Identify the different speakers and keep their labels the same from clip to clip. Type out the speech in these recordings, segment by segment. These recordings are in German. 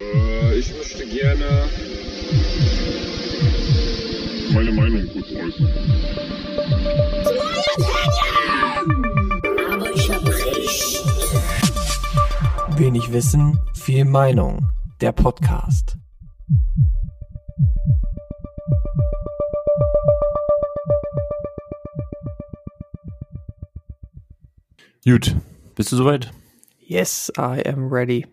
Speaker 1: Äh, ich möchte gerne
Speaker 2: meine Meinung kurz äußern.
Speaker 3: Aber ich hab recht.
Speaker 4: Wenig Wissen, viel Meinung. Der Podcast.
Speaker 5: Gut, bist du soweit?
Speaker 6: Yes, I am ready.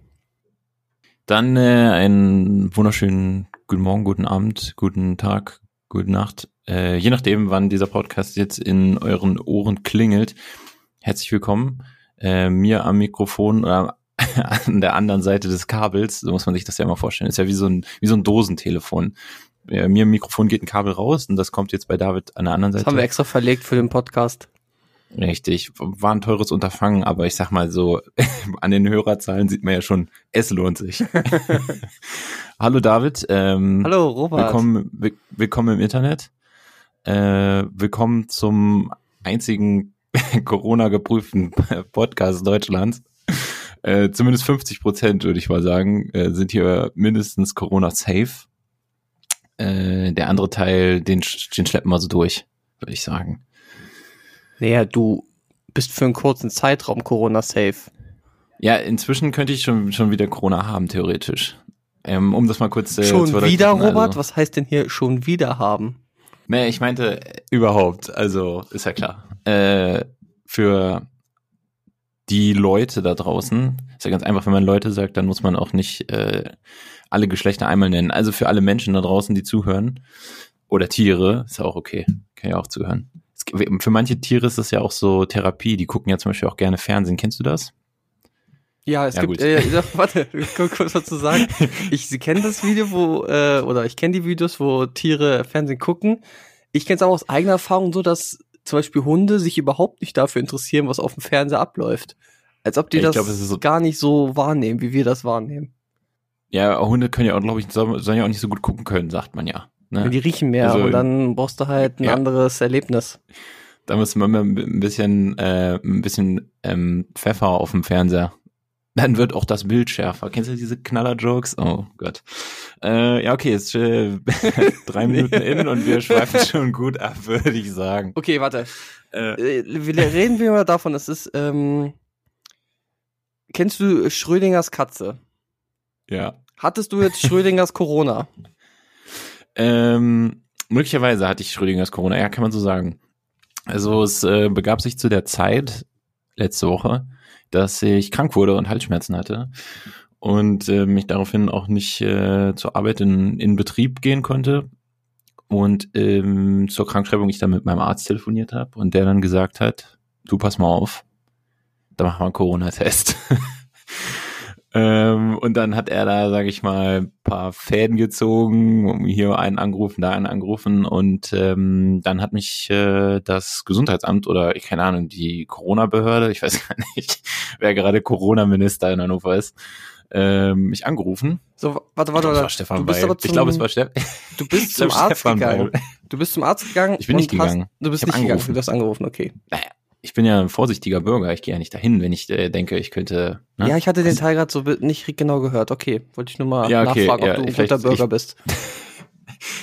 Speaker 5: Dann äh, einen wunderschönen guten Morgen, guten Abend, guten Tag, gute Nacht. Äh, je nachdem, wann dieser Podcast jetzt in euren Ohren klingelt. Herzlich willkommen. Äh, mir am Mikrofon oder an der anderen Seite des Kabels, so muss man sich das ja immer vorstellen. Ist ja wie so ein, wie so ein Dosentelefon. Äh, mir im Mikrofon geht ein Kabel raus und das kommt jetzt bei David an der anderen Seite.
Speaker 6: Das haben wir extra verlegt für den Podcast.
Speaker 5: Richtig, war ein teures Unterfangen, aber ich sag mal so, an den Hörerzahlen sieht man ja schon, es lohnt sich. Hallo David. Ähm,
Speaker 6: Hallo Robert.
Speaker 5: Willkommen, will- willkommen im Internet. Äh, willkommen zum einzigen Corona-geprüften Podcast Deutschlands. Äh, zumindest 50 Prozent, würde ich mal sagen, äh, sind hier mindestens Corona-safe. Äh, der andere Teil, den, den schleppen wir so durch, würde ich sagen.
Speaker 6: Naja, du bist für einen kurzen Zeitraum Corona-safe.
Speaker 5: Ja, inzwischen könnte ich schon, schon wieder Corona haben, theoretisch. Ähm, um das mal kurz äh,
Speaker 6: schon
Speaker 5: zu
Speaker 6: wieder,
Speaker 5: erläutern,
Speaker 6: Robert?
Speaker 5: Also,
Speaker 6: Was heißt denn hier schon wieder haben?
Speaker 5: nee, ich meinte äh, überhaupt, also ist ja klar. Äh, für die Leute da draußen, ist ja ganz einfach, wenn man Leute sagt, dann muss man auch nicht äh, alle Geschlechter einmal nennen. Also für alle Menschen da draußen, die zuhören, oder Tiere, ist ja auch okay, kann ja auch zuhören. Für manche Tiere ist das ja auch so Therapie, die gucken ja zum Beispiel auch gerne Fernsehen. Kennst du das?
Speaker 6: Ja, es
Speaker 5: Ja,
Speaker 6: gibt, äh, ja, warte, ich kann kurz dazu sagen. Ich kenne das Video, wo, äh, oder ich kenne die Videos, wo Tiere Fernsehen gucken. Ich kenne es auch aus eigener Erfahrung so, dass zum Beispiel Hunde sich überhaupt nicht dafür interessieren, was auf dem Fernseher abläuft. Als ob die
Speaker 5: Ja,
Speaker 6: das
Speaker 5: glaub, so-
Speaker 6: gar nicht so wahrnehmen, wie wir das wahrnehmen.
Speaker 5: Ja, Hunde können ja auch, glaube ich, sollen ja auch nicht so gut gucken können, sagt man ja. Ne?
Speaker 6: Die riechen mehr
Speaker 5: Also,
Speaker 6: und dann brauchst du halt ein
Speaker 5: ja.
Speaker 6: anderes Erlebnis.
Speaker 5: Da muss man mal ein bisschen, äh, ein bisschen ähm, Pfeffer auf dem Fernseher. Dann wird auch das Bild schärfer. Kennst du diese Knaller-Jokes? Oh Gott. Äh, ja, okay, jetzt äh, drei Minuten in und wir schweifen schon gut ab, würde ich sagen.
Speaker 6: Okay, warte.
Speaker 5: Äh,
Speaker 6: Äh, wir- reden wir mal davon, es ist, ähm, kennst du Schrödingers Katze?
Speaker 5: ja.
Speaker 6: Hattest du jetzt Schrödingers Corona?
Speaker 5: Ähm, möglicherweise hatte ich Schrödingers Corona, ja, kann man so sagen. Also es äh, begab sich zu der Zeit, letzte Woche, dass ich krank wurde und Halsschmerzen hatte und äh, mich daraufhin auch nicht äh, zur Arbeit in, in Betrieb gehen konnte. Und ähm, zur Krankschreibung ich dann mit meinem Arzt telefoniert habe und der dann gesagt hat, du pass mal auf, da machen wir einen Corona-Test. Ähm, und dann hat er da, sage ich mal, ein paar Fäden gezogen, hier einen angerufen, da einen angerufen und ähm, dann hat mich äh, das Gesundheitsamt oder ich keine Ahnung, die Corona-Behörde, ich weiß gar nicht, wer gerade Corona-Minister in Hannover ist, ähm, mich angerufen.
Speaker 6: So, warte, warte, warte.
Speaker 5: Stefan
Speaker 6: Du bist
Speaker 5: Weil.
Speaker 6: aber
Speaker 5: Ich glaube, es
Speaker 6: zum-
Speaker 5: war Steff
Speaker 6: Du bist zum Arzt
Speaker 5: Stefan
Speaker 6: gegangen. Du bist zum Arzt gegangen.
Speaker 5: Ich bin nicht
Speaker 6: und hast-
Speaker 5: gegangen.
Speaker 6: Du bist
Speaker 5: Ich
Speaker 6: nicht gegangen. Du hast angerufen, okay.
Speaker 5: Ich bin ja ein vorsichtiger Bürger, ich gehe ja nicht dahin, wenn ich äh, denke, ich könnte. Ne?
Speaker 6: Ja, ich hatte den Teil gerade so nicht genau gehört. Okay, wollte ich nur mal
Speaker 5: Ja, okay,
Speaker 6: nachfragen, ob
Speaker 5: ja,
Speaker 6: du ein guter Bürger
Speaker 5: ich-
Speaker 6: bist.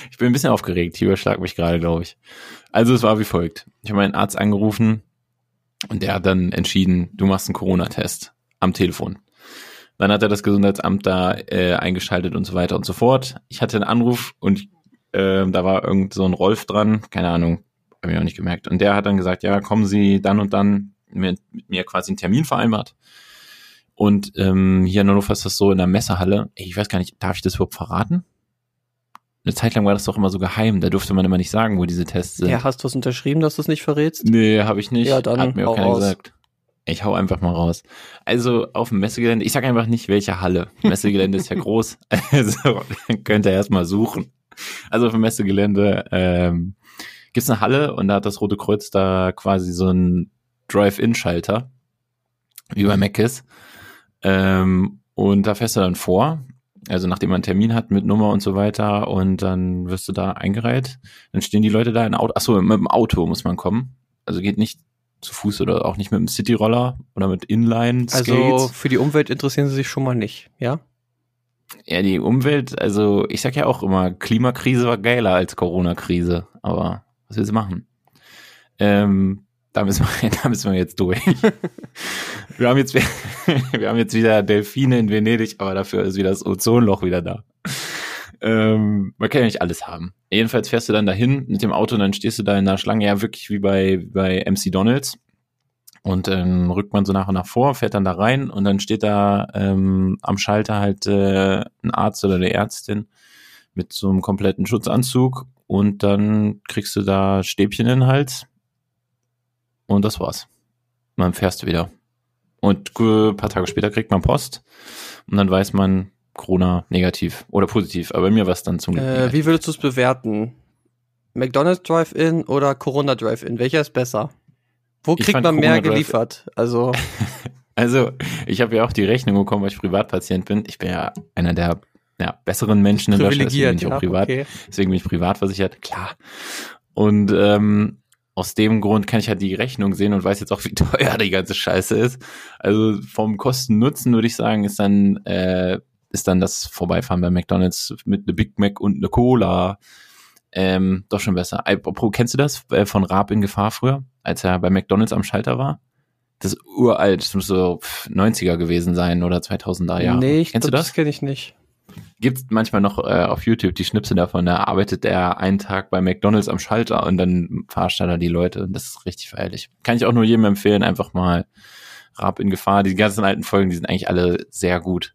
Speaker 5: Ich bin ein bisschen aufgeregt. Hier überschlag mich gerade, glaube ich. Also es war wie folgt. Ich habe meinen Arzt angerufen und der hat dann entschieden, du machst einen Corona-Test am Telefon. Dann hat er das Gesundheitsamt da äh, eingeschaltet und so weiter und so fort. Ich hatte einen Anruf und ähm, da war irgend so ein Rolf dran, keine Ahnung, habe ich auch nicht gemerkt. Und der hat dann gesagt, ja, kommen Sie dann und dann mit, mit mir quasi einen Termin vereinbart. Und ähm, hier in Hannover ist das so in der Messehalle. Ey, ich weiß gar nicht, darf ich das überhaupt verraten? Eine Zeit lang war das doch immer so geheim, da durfte man immer nicht sagen, wo diese Tests sind.
Speaker 6: Ja, hast du es unterschrieben, dass du es nicht verrätst?
Speaker 5: Nee, habe ich nicht.
Speaker 6: Ja, dann
Speaker 5: Hat mir auch keiner
Speaker 6: raus.
Speaker 5: gesagt. Ich hau einfach mal raus. Also auf dem Messegelände, ich sag einfach nicht, welche Halle. Messegelände ist ja groß, also könnt ihr erstmal suchen. Also auf dem Messegelände ähm, gibt's eine Halle und da hat das Rote Kreuz da quasi so einen Drive-In-Schalter, wie bei Mc's. Ähm, und da fährst du dann vor, also nachdem man einen Termin hat mit Nummer und so weiter und dann wirst du da eingereiht. Dann stehen die Leute da in Auto, achso, mit dem Auto muss man kommen. Also geht nicht zu Fuß oder auch nicht mit dem Cityroller oder mit Inline-Skates.
Speaker 6: Also für die Umwelt interessieren sie sich schon mal nicht, ja?
Speaker 5: Ja, die Umwelt, also ich sag ja auch immer, Klimakrise war geiler als Corona-Krise, aber was willst du machen? Ähm, da müssen wir, da müssen wir jetzt durch. wir haben jetzt, wir haben jetzt wieder Delfine in Venedig, aber dafür ist wieder das Ozonloch wieder da. Ähm, man kann ja nicht alles haben. Jedenfalls fährst du dann dahin mit dem Auto und dann stehst du da in der Schlange, ja wirklich wie bei, bei MC Donalds. Und dann rückt man so nach und nach vor, fährt dann da rein und dann steht da ähm, am Schalter halt äh, ein Arzt oder eine Ärztin mit so einem kompletten Schutzanzug und dann kriegst du da Stäbchen in den Hals und das war's. Und dann fährst du wieder. Und ein paar Tage später kriegt man Post und dann weiß man, Corona negativ oder positiv. Aber bei mir war es dann zum Glück.
Speaker 6: Äh, wie würdest du es bewerten? McDonald's Drive-In oder Corona Drive-In? Welcher ist besser? Wo kriegt man mehr
Speaker 5: Corona Drive-In-
Speaker 6: geliefert? Also,
Speaker 5: Also, ich habe ja auch die Rechnung bekommen, weil ich Privatpatient bin. Ich bin ja einer der ja, besseren Menschen in Deutschland, deswegen bin ich auch privat.
Speaker 6: okay.
Speaker 5: Deswegen bin ich privat versichert, klar. Und ähm, aus dem Grund kann ich halt die Rechnung sehen und weiß jetzt auch, wie teuer die ganze Scheiße ist. Also vom Kosten-Nutzen würde ich sagen, ist dann äh, ist dann das Vorbeifahren bei McDonald's mit eine Big Mac und eine Cola ähm, doch schon besser. Apropos, kennst du das äh, von Raab in Gefahr früher, als er bei McDonald's am Schalter war? Das ist uralt, das muss so pff, 90er gewesen sein oder 2000er Jahre.
Speaker 6: Nee, ich
Speaker 5: Kennst du
Speaker 6: glaub,
Speaker 5: das?
Speaker 6: das kenne ich nicht.
Speaker 5: Gibt's manchmal noch äh, auf YouTube die Schnipsel davon, da arbeitet er einen Tag bei McDonalds am Schalter und dann verarscht er da die Leute und das ist richtig feierlich. Kann ich auch nur jedem empfehlen, einfach mal Raab in Gefahr. Die ganzen alten Folgen, die sind eigentlich alle sehr gut.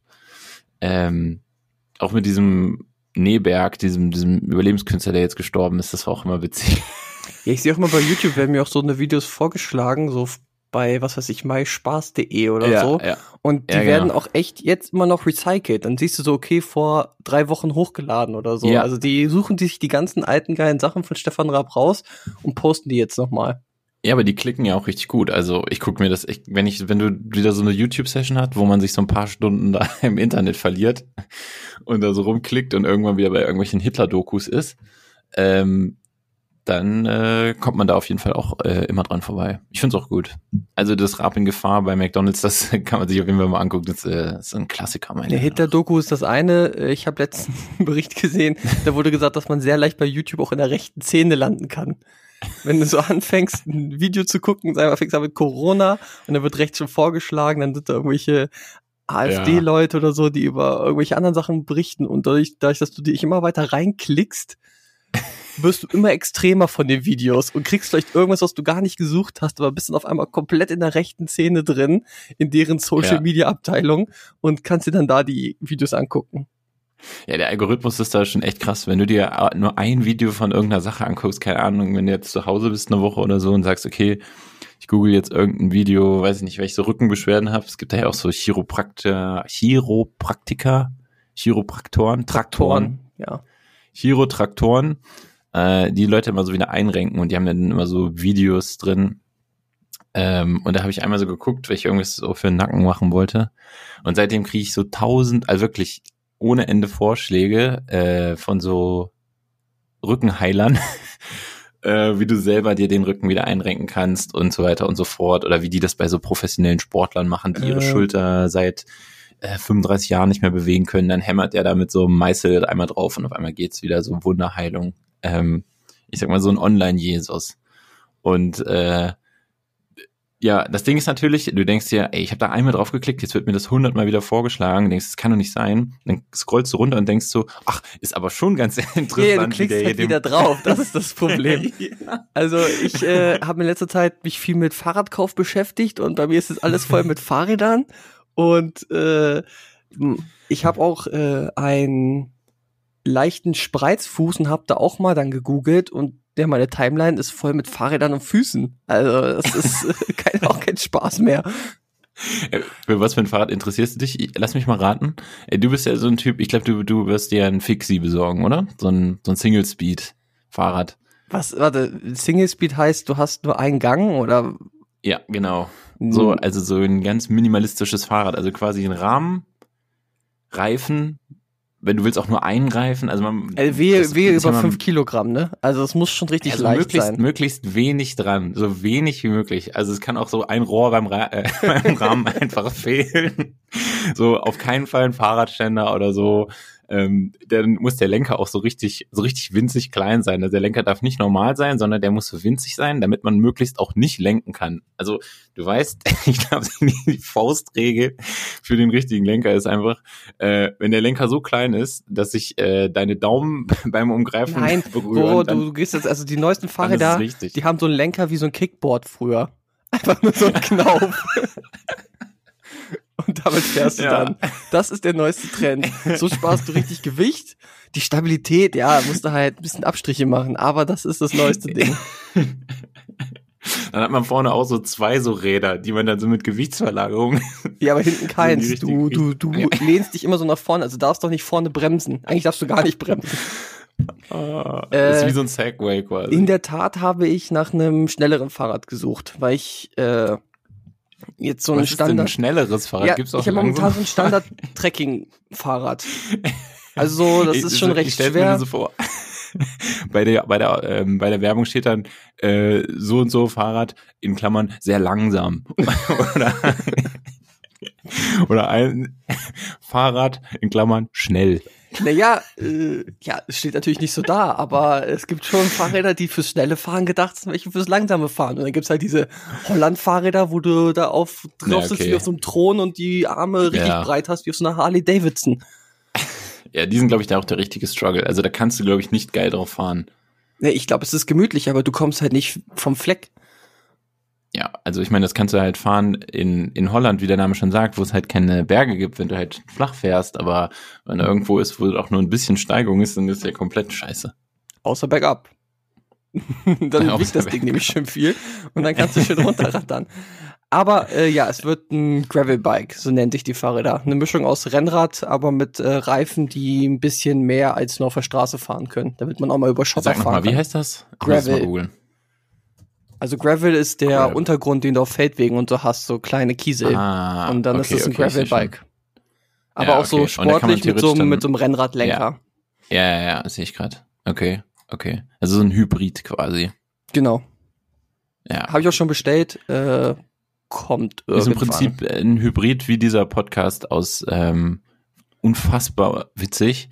Speaker 5: Ähm, auch mit diesem Neberg, diesem, diesem Überlebenskünstler, der jetzt gestorben ist, das war auch immer witzig.
Speaker 6: Ja, ich sehe auch mal bei YouTube, werden mir auch so eine Videos vorgeschlagen, so bei, was weiß ich, myspaß.de oder so.
Speaker 5: ja.
Speaker 6: Und die
Speaker 5: Ja, genau.
Speaker 6: werden auch echt jetzt immer noch recycelt. Dann siehst du so, okay, vor drei Wochen hochgeladen oder so.
Speaker 5: Ja.
Speaker 6: Also die suchen sich die ganzen alten geilen Sachen von Stefan Raab raus und posten die jetzt nochmal.
Speaker 5: Ja, aber die klicken ja auch richtig gut. Also ich gucke mir das, ich, wenn ich, wenn du wieder so eine YouTube-Session hat, wo man sich so ein paar Stunden da im Internet verliert und da so rumklickt und irgendwann wieder bei irgendwelchen Hitler-Dokus ist, ähm, dann äh, kommt man da auf jeden Fall auch äh, immer dran vorbei. Ich find's auch gut. Also das Rap in Gefahr bei McDonalds, das kann man sich auf jeden Fall mal angucken. Das äh, ist ein Klassiker, meine
Speaker 6: Der
Speaker 5: ich.
Speaker 6: Hitler-Doku ist das eine. Äh, Ich habe letzten Bericht gesehen, da wurde gesagt, dass man sehr leicht bei YouTube auch in der rechten Szene landen kann. Wenn du so anfängst, ein Video zu gucken, sagen wir, fängst an mit Corona und dann wird rechts schon vorgeschlagen, dann sind da irgendwelche AfD-Leute oder so, die über irgendwelche anderen Sachen berichten und dadurch, dadurch dass du dich immer weiter reinklickst, wirst du immer extremer von den Videos und kriegst vielleicht irgendwas, was du gar nicht gesucht hast, aber bist dann auf einmal komplett in der rechten Szene drin, in deren Social. Media Abteilung und kannst dir dann da die Videos angucken.
Speaker 5: Ja, der Algorithmus ist da schon echt krass. Wenn du dir äh, nur ein Video von irgendeiner Sache anguckst, keine Ahnung, wenn du jetzt zu Hause bist eine Woche oder so und sagst, okay, ich google jetzt irgendein Video, weiß ich nicht, welche so Rückenbeschwerden habe. Es gibt da ja auch so Chiropraktiker, Chiropraktiker, Chiropraktoren, Traktoren,
Speaker 6: Ja.
Speaker 5: Chirotraktoren, äh, die Leute immer so wieder einrenken und die haben dann immer so Videos drin. Ähm, und da habe ich einmal so geguckt, weil ich irgendwas so für den Nacken machen wollte. Und seitdem kriege ich so tausend, also wirklich ohne Ende Vorschläge äh, von so Rückenheilern, äh, wie du selber dir den Rücken wieder einrenken kannst und so weiter und so fort. Oder wie die das bei so professionellen Sportlern machen, die ihre
Speaker 6: Äh.
Speaker 5: Schulter seit äh, 35 Jahren nicht mehr bewegen können. Dann hämmert der da mit so einem Meißel einmal drauf und auf einmal geht's wieder so Wunderheilung. Ähm, ich sag mal so ein Online-Jesus. Und äh, ja, das Ding ist natürlich, du denkst dir, ey, ich habe da einmal drauf geklickt, jetzt wird mir das hundertmal wieder vorgeschlagen, denkst, das kann doch nicht sein. Dann scrollst du runter und denkst so, ach, ist aber schon ganz interessant.
Speaker 6: Ja, du klickst halt wieder drauf. Das ist das Problem.
Speaker 5: ja.
Speaker 6: Also ich äh, habe in letzter Zeit mich viel mit Fahrradkauf beschäftigt und bei mir ist jetzt alles voll mit Fahrrädern und äh, ich habe auch äh, einen leichten Spreizfuß und habe da auch mal dann gegoogelt und der meine Timeline ist voll mit Fahrrädern und Füßen. Also das ist äh, kein, auch kein Spaß mehr.
Speaker 5: Äh, Für was für ein Fahrrad interessierst du dich? Ich- Lass mich mal raten. Ey, Du bist ja so ein Typ, ich glaube, du, du wirst dir ein Fixie besorgen, oder? So ein, so ein Single-Speed-Fahrrad.
Speaker 6: Was, warte, Single Speed heißt, du hast nur einen Gang oder
Speaker 5: Ja, genau. So, also so ein ganz minimalistisches Fahrrad. Also quasi ein Rahmen, Reifen, wenn du willst auch nur eingreifen, also man
Speaker 6: Äh, wehe, über fünf Kilogramm, ne? Also es muss schon richtig
Speaker 5: also
Speaker 6: leicht
Speaker 5: möglichst,
Speaker 6: sein.
Speaker 5: möglichst wenig dran, so wenig wie möglich. Also es kann auch so ein Rohr beim, Ra äh, beim Rahmen einfach fehlen. So auf keinen Fall ein Fahrradständer oder so. Ähm, dann muss der Lenker auch so richtig, so richtig winzig klein sein. Also der Lenker darf nicht normal sein, sondern der muss so winzig sein, damit man möglichst auch nicht lenken kann. Also du weißt, ich glaube, die Faustregel für den richtigen Lenker ist einfach, äh, wenn der Lenker so klein ist, dass sich äh, deine Daumen beim Umgreifen
Speaker 6: Nein,
Speaker 5: berühren,
Speaker 6: Bro,
Speaker 5: dann,
Speaker 6: du, gehst jetzt, also die neuesten Fahrräder, die haben so einen Lenker wie so ein Kickboard früher. Einfach nur so ein Knauf. Und damit fährst du
Speaker 5: Ja.
Speaker 6: dann. Das ist der neueste Trend. So sparst du richtig Gewicht. Die Stabilität, ja, musst du halt ein bisschen Abstriche machen, aber das ist das neueste Ding.
Speaker 5: Dann hat man vorne auch so zwei so Räder, die man dann so mit Gewichtsverlagerung.
Speaker 6: Ja, aber hinten keins. Du, du, du lehnst dich immer so nach vorne, also darfst doch nicht vorne bremsen. Eigentlich darfst du gar nicht bremsen.
Speaker 5: Ah,
Speaker 6: Äh,
Speaker 5: das ist wie so ein Segway quasi.
Speaker 6: In der Tat habe ich nach einem schnelleren Fahrrad gesucht, weil ich äh, jetzt so ein
Speaker 5: Was ist denn ein
Speaker 6: Standard.
Speaker 5: schnelleres Fahrrad?
Speaker 6: ja,
Speaker 5: Gibt's auch
Speaker 6: ich habe momentan so ein Standard-Trekking-Fahrrad. Also das
Speaker 5: Ich-
Speaker 6: ist schon
Speaker 5: ich
Speaker 6: recht
Speaker 5: mir
Speaker 6: schwer.
Speaker 5: nur so vor. bei der bei der ähm, bei der Werbung steht dann äh, so und so Fahrrad in Klammern sehr langsam oder oder ein Fahrrad in Klammern schnell.
Speaker 6: Naja, äh, ja, es steht natürlich nicht so da, aber es gibt schon Fahrräder, die fürs schnelle Fahren gedacht sind, welche fürs langsame Fahren. Und dann gibt's halt diese Holland-Fahrräder, wo du da auf drauf
Speaker 5: Ja,
Speaker 6: sitzt
Speaker 5: okay.
Speaker 6: wie auf so einem Thron und die Arme richtig
Speaker 5: Ja.
Speaker 6: breit hast wie auf so einer Harley Davidson.
Speaker 5: Ja, die sind glaube ich da auch der richtige Struggle. Also da kannst du glaube ich nicht geil drauf fahren.
Speaker 6: Nee, ich glaube, es ist gemütlich, aber du kommst halt nicht vom Fleck.
Speaker 5: Ja, also ich meine, das kannst du halt fahren in, in Holland, wie der Name schon sagt, wo es halt keine Berge gibt, wenn du halt flach fährst, aber wenn da irgendwo ist, wo auch nur ein bisschen Steigung ist, dann ist der komplett scheiße.
Speaker 6: Außer bergab. dann
Speaker 5: Ja,
Speaker 6: wiegt das Ding nämlich schön viel und dann kannst du schön runterrattern. Aber äh, ja, es wird ein Gravelbike, so nennt sich die Fahrräder. Eine Mischung aus Rennrad, aber mit äh, Reifen, die ein bisschen mehr als nur auf der Straße fahren können, damit man auch mal über Schotter
Speaker 5: Sag
Speaker 6: fahren
Speaker 5: nochmal,
Speaker 6: kann.
Speaker 5: wie heißt das? Ich
Speaker 6: Gravel. Also Gravel ist der
Speaker 5: Gravel.
Speaker 6: Untergrund, den du auf Feldwegen und so hast, so kleine Kiesel.
Speaker 5: Ah,
Speaker 6: und dann
Speaker 5: okay,
Speaker 6: ist es ein
Speaker 5: okay,
Speaker 6: Gravelbike. Aber
Speaker 5: Ja,
Speaker 6: auch so
Speaker 5: okay. Man
Speaker 6: sportlich mit so, mit so einem Rennradlenker.
Speaker 5: schon. Ja, ja, ja, sehe ich gerade. Okay, okay. Also so ein Hybrid quasi.
Speaker 6: Genau.
Speaker 5: Ja.
Speaker 6: Habe ich auch schon bestellt. Äh, kommt
Speaker 5: Ist im
Speaker 6: irgendwann.
Speaker 5: Prinzip ein Hybrid wie dieser Podcast aus ähm, unfassbar witzig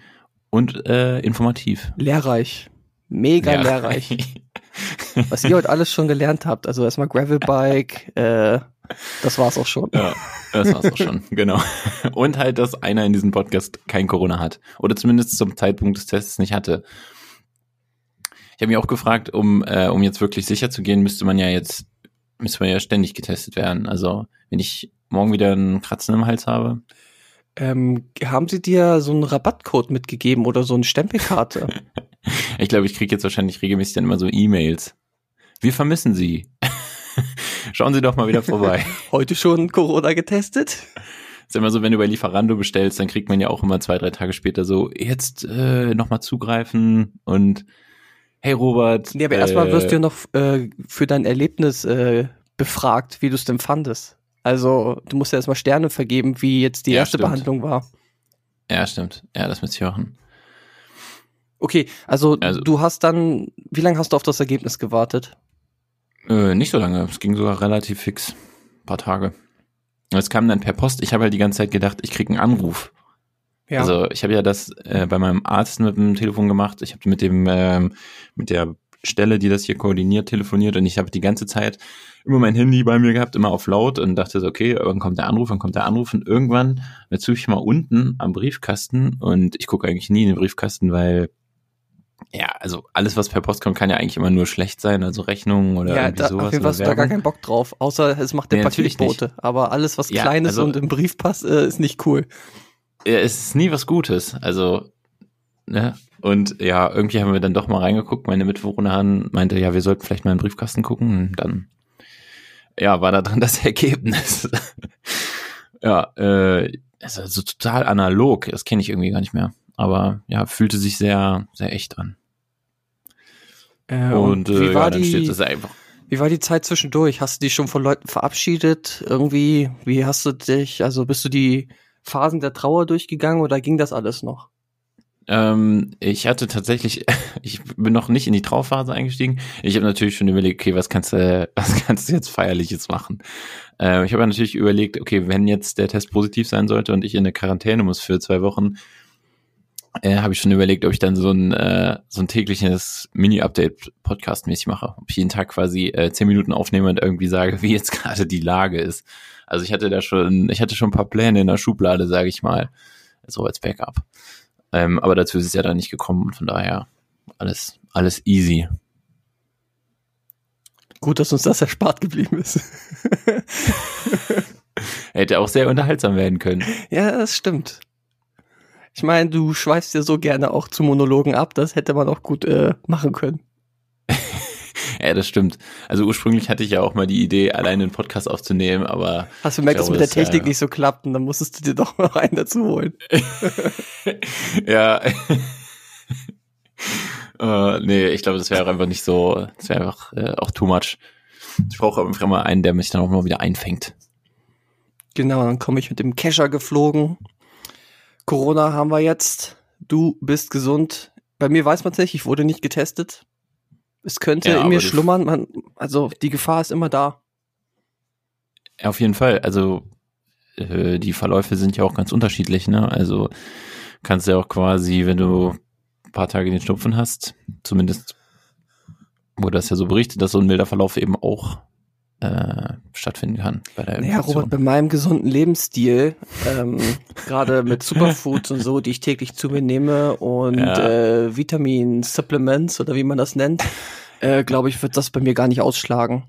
Speaker 5: und äh, informativ.
Speaker 6: Lehrreich. Mega lehrreich. Was ihr heute alles schon gelernt habt. Also erstmal Gravelbike, äh, das war's auch schon.
Speaker 5: Ja, das war's auch schon, genau. Und halt, dass einer in diesem Podcast kein Corona hat. Oder zumindest zum Zeitpunkt des Tests nicht hatte. Ich habe mich auch gefragt, um, äh, um jetzt wirklich sicher zu gehen, müsste man ja jetzt, müsste man ja ständig getestet werden. Also, wenn ich morgen wieder einen Kratzen im Hals habe.
Speaker 6: Ähm, haben sie dir so einen Rabattcode mitgegeben oder so eine Stempelkarte?
Speaker 5: Ich glaube, ich kriege jetzt wahrscheinlich regelmäßig dann immer so E-Mails. Wir vermissen Sie. Schauen Sie doch mal wieder vorbei.
Speaker 6: Heute schon Corona getestet?
Speaker 5: ist immer so, wenn du bei Lieferando bestellst, dann kriegt man ja auch immer zwei, drei Tage später so, jetzt äh, nochmal zugreifen und hey Robert.
Speaker 6: Nee, aber erstmal
Speaker 5: äh,
Speaker 6: wirst du ja noch äh, für dein Erlebnis äh, befragt, wie du es denn fandest. Also, du musst ja erstmal Sterne vergeben, wie jetzt die
Speaker 5: Ja,
Speaker 6: erste
Speaker 5: stimmt.
Speaker 6: Behandlung war.
Speaker 5: Ja, stimmt. Ja, das müsste ich machen.
Speaker 6: Okay, also,
Speaker 5: Also-
Speaker 6: du hast dann, wie lange hast du auf das Ergebnis gewartet?
Speaker 5: Äh, nicht so lange. Es ging sogar relativ fix. Ein paar Tage. Es kam dann per Post. Ich habe halt die ganze Zeit gedacht, ich krieg einen Anruf.
Speaker 6: Ja.
Speaker 5: Also ich habe ja das äh, bei meinem Arzt mit dem Telefon gemacht. Ich habe mit dem ähm, mit der Stelle, die das hier koordiniert, telefoniert und ich habe die ganze Zeit immer mein Handy bei mir gehabt, immer auf laut und dachte so, okay, irgendwann kommt der Anruf, dann kommt der Anruf und irgendwann jetzt suche ich mal unten am Briefkasten und ich gucke eigentlich nie in den Briefkasten, weil ja, also alles, was per Post kommt, kann ja eigentlich immer nur schlecht sein, also Rechnungen oder
Speaker 6: ja,
Speaker 5: irgendwie
Speaker 6: da,
Speaker 5: sowas.
Speaker 6: auf jeden Fall hast du da gar keinen Bock drauf, außer es macht der
Speaker 5: Nee, natürlich
Speaker 6: Paketbote. Aber alles, was
Speaker 5: Ja,
Speaker 6: klein ist
Speaker 5: also-
Speaker 6: und im Brief passt, äh, ist nicht cool.
Speaker 5: Ja, es ist nie was Gutes. Also, ne? Und ja, irgendwie haben wir dann doch mal reingeguckt. Meine Mitbewohnerin meinte, ja, wir sollten vielleicht mal in den Briefkasten gucken. Und dann, ja, war da drin das Ergebnis. ja, äh, also so total analog. Das kenne ich irgendwie gar nicht mehr. Aber ja, fühlte sich sehr, sehr echt an.
Speaker 6: Äh,
Speaker 5: Und, äh,
Speaker 6: wie,
Speaker 5: ja,
Speaker 6: war
Speaker 5: dann steht
Speaker 6: die,
Speaker 5: das einfach.
Speaker 6: wie war die Zeit zwischendurch? Hast du dich schon von Leuten verabschiedet? Irgendwie, wie hast du dich, also bist du die Phasen der Trauer durchgegangen oder ging das alles noch?
Speaker 5: Ähm, ich hatte tatsächlich, ich bin noch nicht in die Trauphase eingestiegen. Ich habe natürlich schon überlegt, okay, was kannst du, was kannst du jetzt feierliches machen? Äh, ich habe natürlich überlegt, okay, wenn jetzt der Test positiv sein sollte und ich in eine Quarantäne muss für zwei Wochen, äh, habe ich schon überlegt, ob ich dann so ein äh, so ein tägliches Mini-Update Podcast-mäßig mache. Ob ich jeden Tag quasi äh, zehn Minuten aufnehme und irgendwie sage, wie jetzt gerade die Lage ist. Also ich hatte da schon, ich hatte schon ein paar Pläne in der Schublade, sage ich mal, so als Backup. Ähm, aber dazu ist es ja dann nicht gekommen und von daher alles, alles easy.
Speaker 6: Gut, dass uns das erspart geblieben ist.
Speaker 5: Hätte auch sehr unterhaltsam werden können.
Speaker 6: ja, das stimmt. Ich meine, du schweifst ja so gerne auch zu Monologen ab, das hätte man auch gut äh, machen können.
Speaker 5: Ja, das stimmt. Also ursprünglich hatte ich ja auch mal die Idee, alleine einen Podcast aufzunehmen, aber
Speaker 6: Hast du gemerkt, dass mit der Technik
Speaker 5: äh,
Speaker 6: nicht so klappt und dann musstest du dir doch noch einen dazu holen.
Speaker 5: ja. äh, nee, ich glaube, das wäre einfach nicht so, das wäre einfach äh, auch too much. Ich brauche einfach mal einen, der mich dann auch mal wieder einfängt.
Speaker 6: Genau, dann komme ich mit dem Kescher geflogen. Corona haben wir jetzt. Du bist gesund. Bei mir weiß man es nicht, ich wurde nicht getestet. Es könnte
Speaker 5: Ja,
Speaker 6: in mir
Speaker 5: du-
Speaker 6: schlummern, man, also die Gefahr ist immer da.
Speaker 5: Auf jeden Fall. Also äh, die Verläufe sind ja auch ganz unterschiedlich, ne? Also kannst ja auch quasi, wenn du ein paar Tage den Schnupfen hast, zumindest wurde das ja so berichtet, dass so ein milder Verlauf eben auch äh, stattfinden kann bei der
Speaker 6: Naja,
Speaker 5: Infektion.
Speaker 6: Robert, bei meinem gesunden Lebensstil, ähm, gerade mit Superfoods und so, die ich täglich zu mir nehme und
Speaker 5: Ja.
Speaker 6: äh, Vitamin-Supplements oder wie man das nennt, äh, glaube ich, wird das bei mir gar nicht ausschlagen.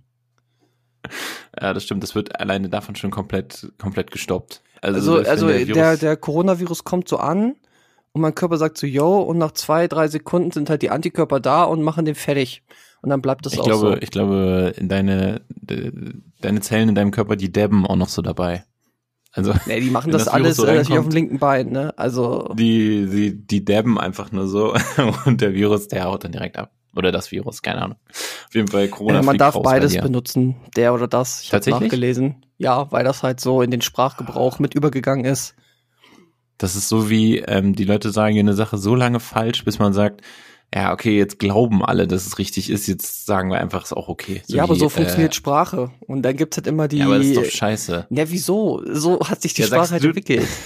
Speaker 5: Ja, das stimmt. Das wird alleine davon schon komplett, komplett gestoppt. Also,
Speaker 6: Also, also der,
Speaker 5: Virus-
Speaker 6: der, Coronavirus kommt so an und mein Körper sagt so, yo, und nach zwei, drei Sekunden sind halt die Antikörper da und machen den fertig. Und dann bleibt das
Speaker 5: ich
Speaker 6: auch
Speaker 5: glaube,
Speaker 6: so.
Speaker 5: ich glaube, in deine, de, deine Zellen in deinem Körper, die dabben auch noch so dabei. Also,
Speaker 6: Nee, die machen das,
Speaker 5: das
Speaker 6: alles
Speaker 5: so
Speaker 6: äh, natürlich auf dem linken Bein, ne? Also,
Speaker 5: die, die, die dabben einfach nur so und der Virus, der haut dann direkt ab. Oder das Virus, keine Ahnung. Auf jeden Fall Corona.
Speaker 6: äh, man darf
Speaker 5: bei
Speaker 6: beides
Speaker 5: dir.
Speaker 6: benutzen, der oder das. Ich habe nachgelesen. Ja, weil das halt so in den Sprachgebrauch mit übergegangen ist.
Speaker 5: Das ist so wie, ähm, die Leute sagen eine Sache so lange falsch, bis man sagt, ja, okay, jetzt glauben alle, dass es richtig ist, jetzt sagen wir einfach, ist auch okay.
Speaker 6: ja, aber
Speaker 5: wie,
Speaker 6: so funktioniert
Speaker 5: Äh,
Speaker 6: Sprache. Und dann gibt's halt immer die.
Speaker 5: ja, aber das ist doch scheiße.
Speaker 6: ja, wieso? So hat sich die
Speaker 5: Ja,
Speaker 6: Sprache halt entwickelt.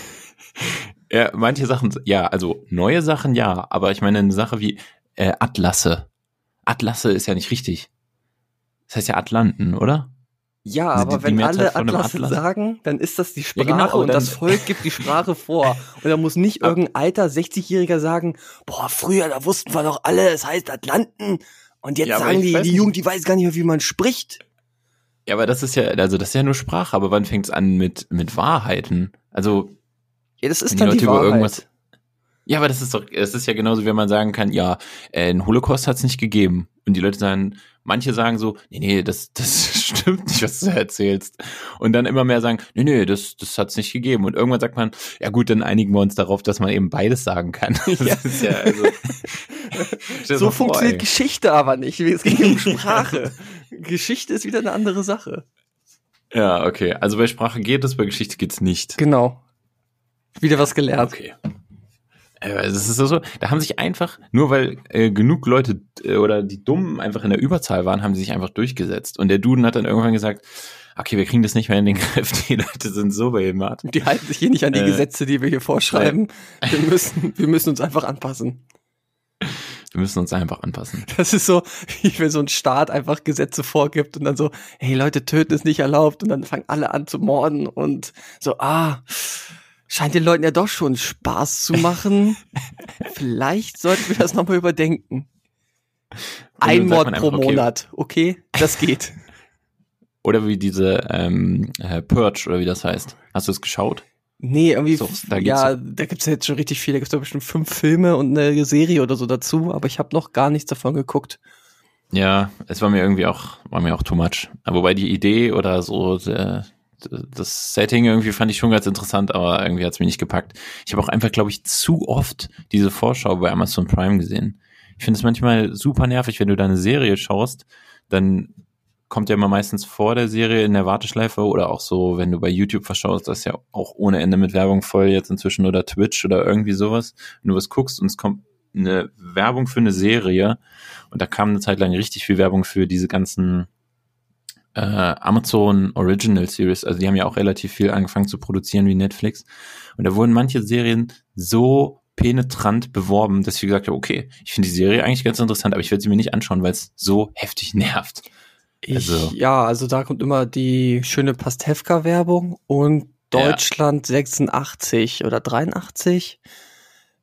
Speaker 5: Ja, manche Sachen, ja, also neue Sachen ja, aber ich meine eine Sache wie äh, Atlasse. Atlasse ist ja nicht richtig. Das heißt ja Atlanten, oder?
Speaker 6: Ja,
Speaker 5: Also
Speaker 6: aber
Speaker 5: die- die
Speaker 6: wenn alle Atlasse
Speaker 5: Atlas.
Speaker 6: sagen, dann ist das die
Speaker 5: Ja,
Speaker 6: Sprache
Speaker 5: genau,
Speaker 6: und das Volk gibt die Sprache vor. Und da muss nicht irgendein alter 60-Jähriger sagen, boah, früher, da wussten wir doch alle, es heißt Atlanten. Und jetzt
Speaker 5: Ja,
Speaker 6: sagen die, die. Jugend, die weiß gar nicht mehr, wie man spricht.
Speaker 5: Ja, aber das ist ja, also das ist ja nur Sprache, aber wann fängt's an mit, mit Wahrheiten? Also,
Speaker 6: Ja, das ist dann die,
Speaker 5: über
Speaker 6: Wahrheit.
Speaker 5: irgendwas. Ja, aber das ist doch, es ist ja genauso, wie wenn man sagen kann, ja, äh, ein Holocaust hat's nicht gegeben. Und die Leute sagen, manche sagen so, nee, nee, das, das stimmt nicht, was du erzählst. Und dann immer mehr sagen, nee, nee, das, das hat's nicht gegeben. Und irgendwann sagt man, ja gut, dann einigen wir uns darauf, dass man eben beides sagen kann. Ist ja, also,
Speaker 6: So
Speaker 5: vor,
Speaker 6: funktioniert
Speaker 5: ey.
Speaker 6: Geschichte aber nicht. Es geht um Sprache. Geschichte ist wieder eine andere Sache.
Speaker 5: Ja, okay. Also bei Sprache geht es, bei Geschichte geht's nicht.
Speaker 6: Genau. Wieder was gelernt.
Speaker 5: Okay. Äh, Das ist so, so, da haben sich einfach, nur weil äh, genug Leute äh, oder die Dummen einfach in der Überzahl waren, haben sie sich einfach durchgesetzt. Und der Duden hat dann irgendwann gesagt, okay, wir kriegen das nicht mehr in den Griff, die Leute sind so behindert.
Speaker 6: Die halten sich hier nicht an die
Speaker 5: Äh,
Speaker 6: Gesetze, die wir hier vorschreiben. Wir müssen, wir müssen uns einfach anpassen.
Speaker 5: Wir müssen uns einfach anpassen.
Speaker 6: Das ist so, wie wenn so ein Staat einfach Gesetze vorgibt und dann so, hey Leute, töten ist nicht erlaubt und dann fangen alle an zu morden und so, ah, scheint den Leuten ja doch schon Spaß zu machen. Vielleicht sollten wir das nochmal überdenken. Ein Mord pro
Speaker 5: einfach, okay.
Speaker 6: Monat, okay, das geht.
Speaker 5: Oder wie diese ähm, äh, Purge oder wie das heißt. Hast du es geschaut?
Speaker 6: Nee, irgendwie,
Speaker 5: So, da
Speaker 6: ja, da gibt's ja jetzt schon richtig viel. Da gibt's ja bestimmt fünf Filme und eine Serie oder so dazu, aber ich habe noch gar nichts davon geguckt.
Speaker 5: Ja, es war mir irgendwie auch, war mir auch too much. Aber wobei die Idee oder so, der, das Setting irgendwie fand ich schon ganz interessant, aber irgendwie hat's mich nicht gepackt. Ich habe auch einfach, glaube ich, zu oft diese Vorschau bei Amazon Prime gesehen. Ich finde es manchmal super nervig, wenn du da eine Serie schaust, dann kommt ja immer meistens vor der Serie in der Warteschleife oder auch so, wenn du bei YouTube verschaust, das ist ja auch ohne Ende mit Werbung voll jetzt inzwischen oder Twitch oder irgendwie sowas. Wenn du was guckst und es kommt eine Werbung für eine Serie und da kam eine Zeit lang richtig viel Werbung für diese ganzen äh, Amazon Original Series, also die haben ja auch relativ viel angefangen zu produzieren wie Netflix und da wurden manche Serien so penetrant beworben, dass ich gesagt habe, okay, ich finde die Serie eigentlich ganz interessant, aber ich werde sie mir nicht anschauen, weil es so heftig nervt.
Speaker 6: Ich,
Speaker 5: Also-
Speaker 6: ja, also da kommt immer die schöne Pastewka-Werbung und
Speaker 5: Ja.
Speaker 6: Deutschland 86 oder 83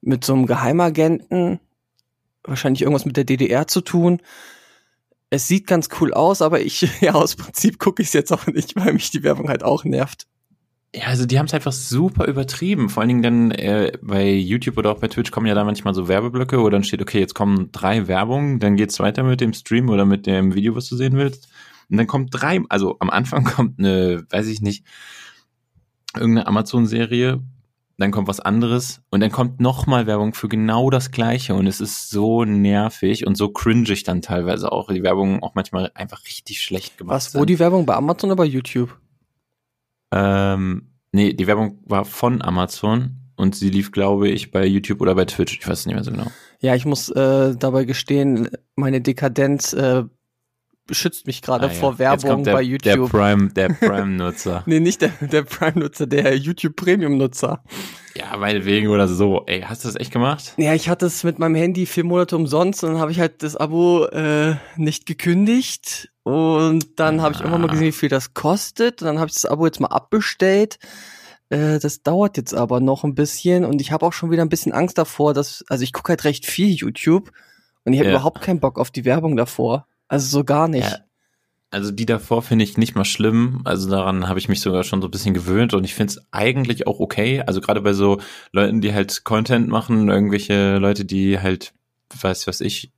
Speaker 6: mit so einem Geheimagenten, wahrscheinlich irgendwas mit der DDR zu tun. Es sieht ganz cool aus, aber ich, ja, aus Prinzip gucke ich es jetzt auch nicht, weil mich die Werbung halt auch nervt.
Speaker 5: Ja, also die haben es einfach super übertrieben. Vor allen Dingen dann äh, bei YouTube oder auch bei Twitch kommen ja da manchmal so Werbeblöcke, wo dann steht, okay, jetzt kommen drei Werbungen, dann geht's weiter mit dem Stream oder mit dem Video, was du sehen willst. Und dann kommt drei, also am Anfang kommt eine, weiß ich nicht, irgendeine Amazon-Serie, dann kommt was anderes und dann kommt nochmal Werbung für genau das Gleiche und es ist so nervig und so cringig dann teilweise auch. Die Werbung auch manchmal einfach richtig schlecht gemacht.
Speaker 6: Was, wo
Speaker 5: sind.
Speaker 6: die Werbung? Bei Amazon oder bei YouTube?
Speaker 5: Ähm, nee, die Werbung war von Amazon und sie lief, glaube ich, bei YouTube oder bei Twitch. Ich weiß es nicht mehr so genau.
Speaker 6: Ja, ich muss äh, dabei gestehen, meine Dekadenz äh, beschützt mich gerade
Speaker 5: Ah, ja.
Speaker 6: vor Werbung
Speaker 5: der,
Speaker 6: bei
Speaker 5: Der
Speaker 6: YouTube.
Speaker 5: Prime, der Prime-Nutzer.
Speaker 6: nee, nicht der, der Prime-Nutzer, der YouTube Premium-Nutzer.
Speaker 5: ja, meinetwegen oder so. Ey, hast du das echt gemacht?
Speaker 6: Ja, ich hatte es mit meinem Handy vier Monate umsonst und dann habe ich halt das Abo äh, nicht gekündigt. Und dann habe ich irgendwann mal
Speaker 5: Ah.
Speaker 6: gesehen, wie viel das kostet. Und dann habe ich das Abo jetzt mal abbestellt. Äh, das dauert jetzt aber noch ein bisschen und ich habe auch schon wieder ein bisschen Angst davor, dass, also ich gucke halt recht viel YouTube und ich habe
Speaker 5: Ja.
Speaker 6: überhaupt keinen Bock auf die Werbung davor. Also so gar nicht.
Speaker 5: Ja. Also die davor finde ich nicht mal schlimm. Also daran habe ich mich sogar schon so ein bisschen gewöhnt und ich finde es eigentlich auch okay. Also gerade bei so Leuten, die halt Content machen, irgendwelche Leute, die halt, weiß was ich,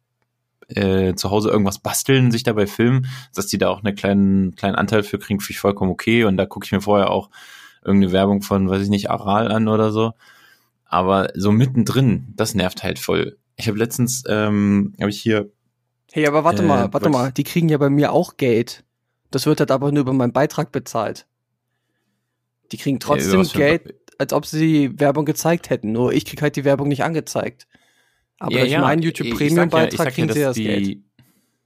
Speaker 5: äh, zu Hause irgendwas basteln, sich dabei filmen, dass die da auch einen kleinen, kleinen Anteil für kriegen, finde ich vollkommen okay. Und da gucke ich mir vorher auch irgendeine Werbung von, weiß ich nicht, Aral an oder so. Aber so mittendrin, das nervt halt voll. Ich habe letztens, ähm, habe ich hier
Speaker 6: Hey, aber warte
Speaker 5: Äh,
Speaker 6: mal, warte
Speaker 5: wollte
Speaker 6: mal, die kriegen ja bei mir auch Geld. Das wird halt aber nur über meinen Beitrag bezahlt. Die kriegen trotzdem
Speaker 5: Ja, was
Speaker 6: Geld, als ob sie die Werbung gezeigt hätten. Nur ich krieg halt die Werbung nicht angezeigt. Aber durch meinen Premium
Speaker 5: sag ja- ich
Speaker 6: Beitrag
Speaker 5: sag
Speaker 6: kriegen sie das Geld.
Speaker 5: die-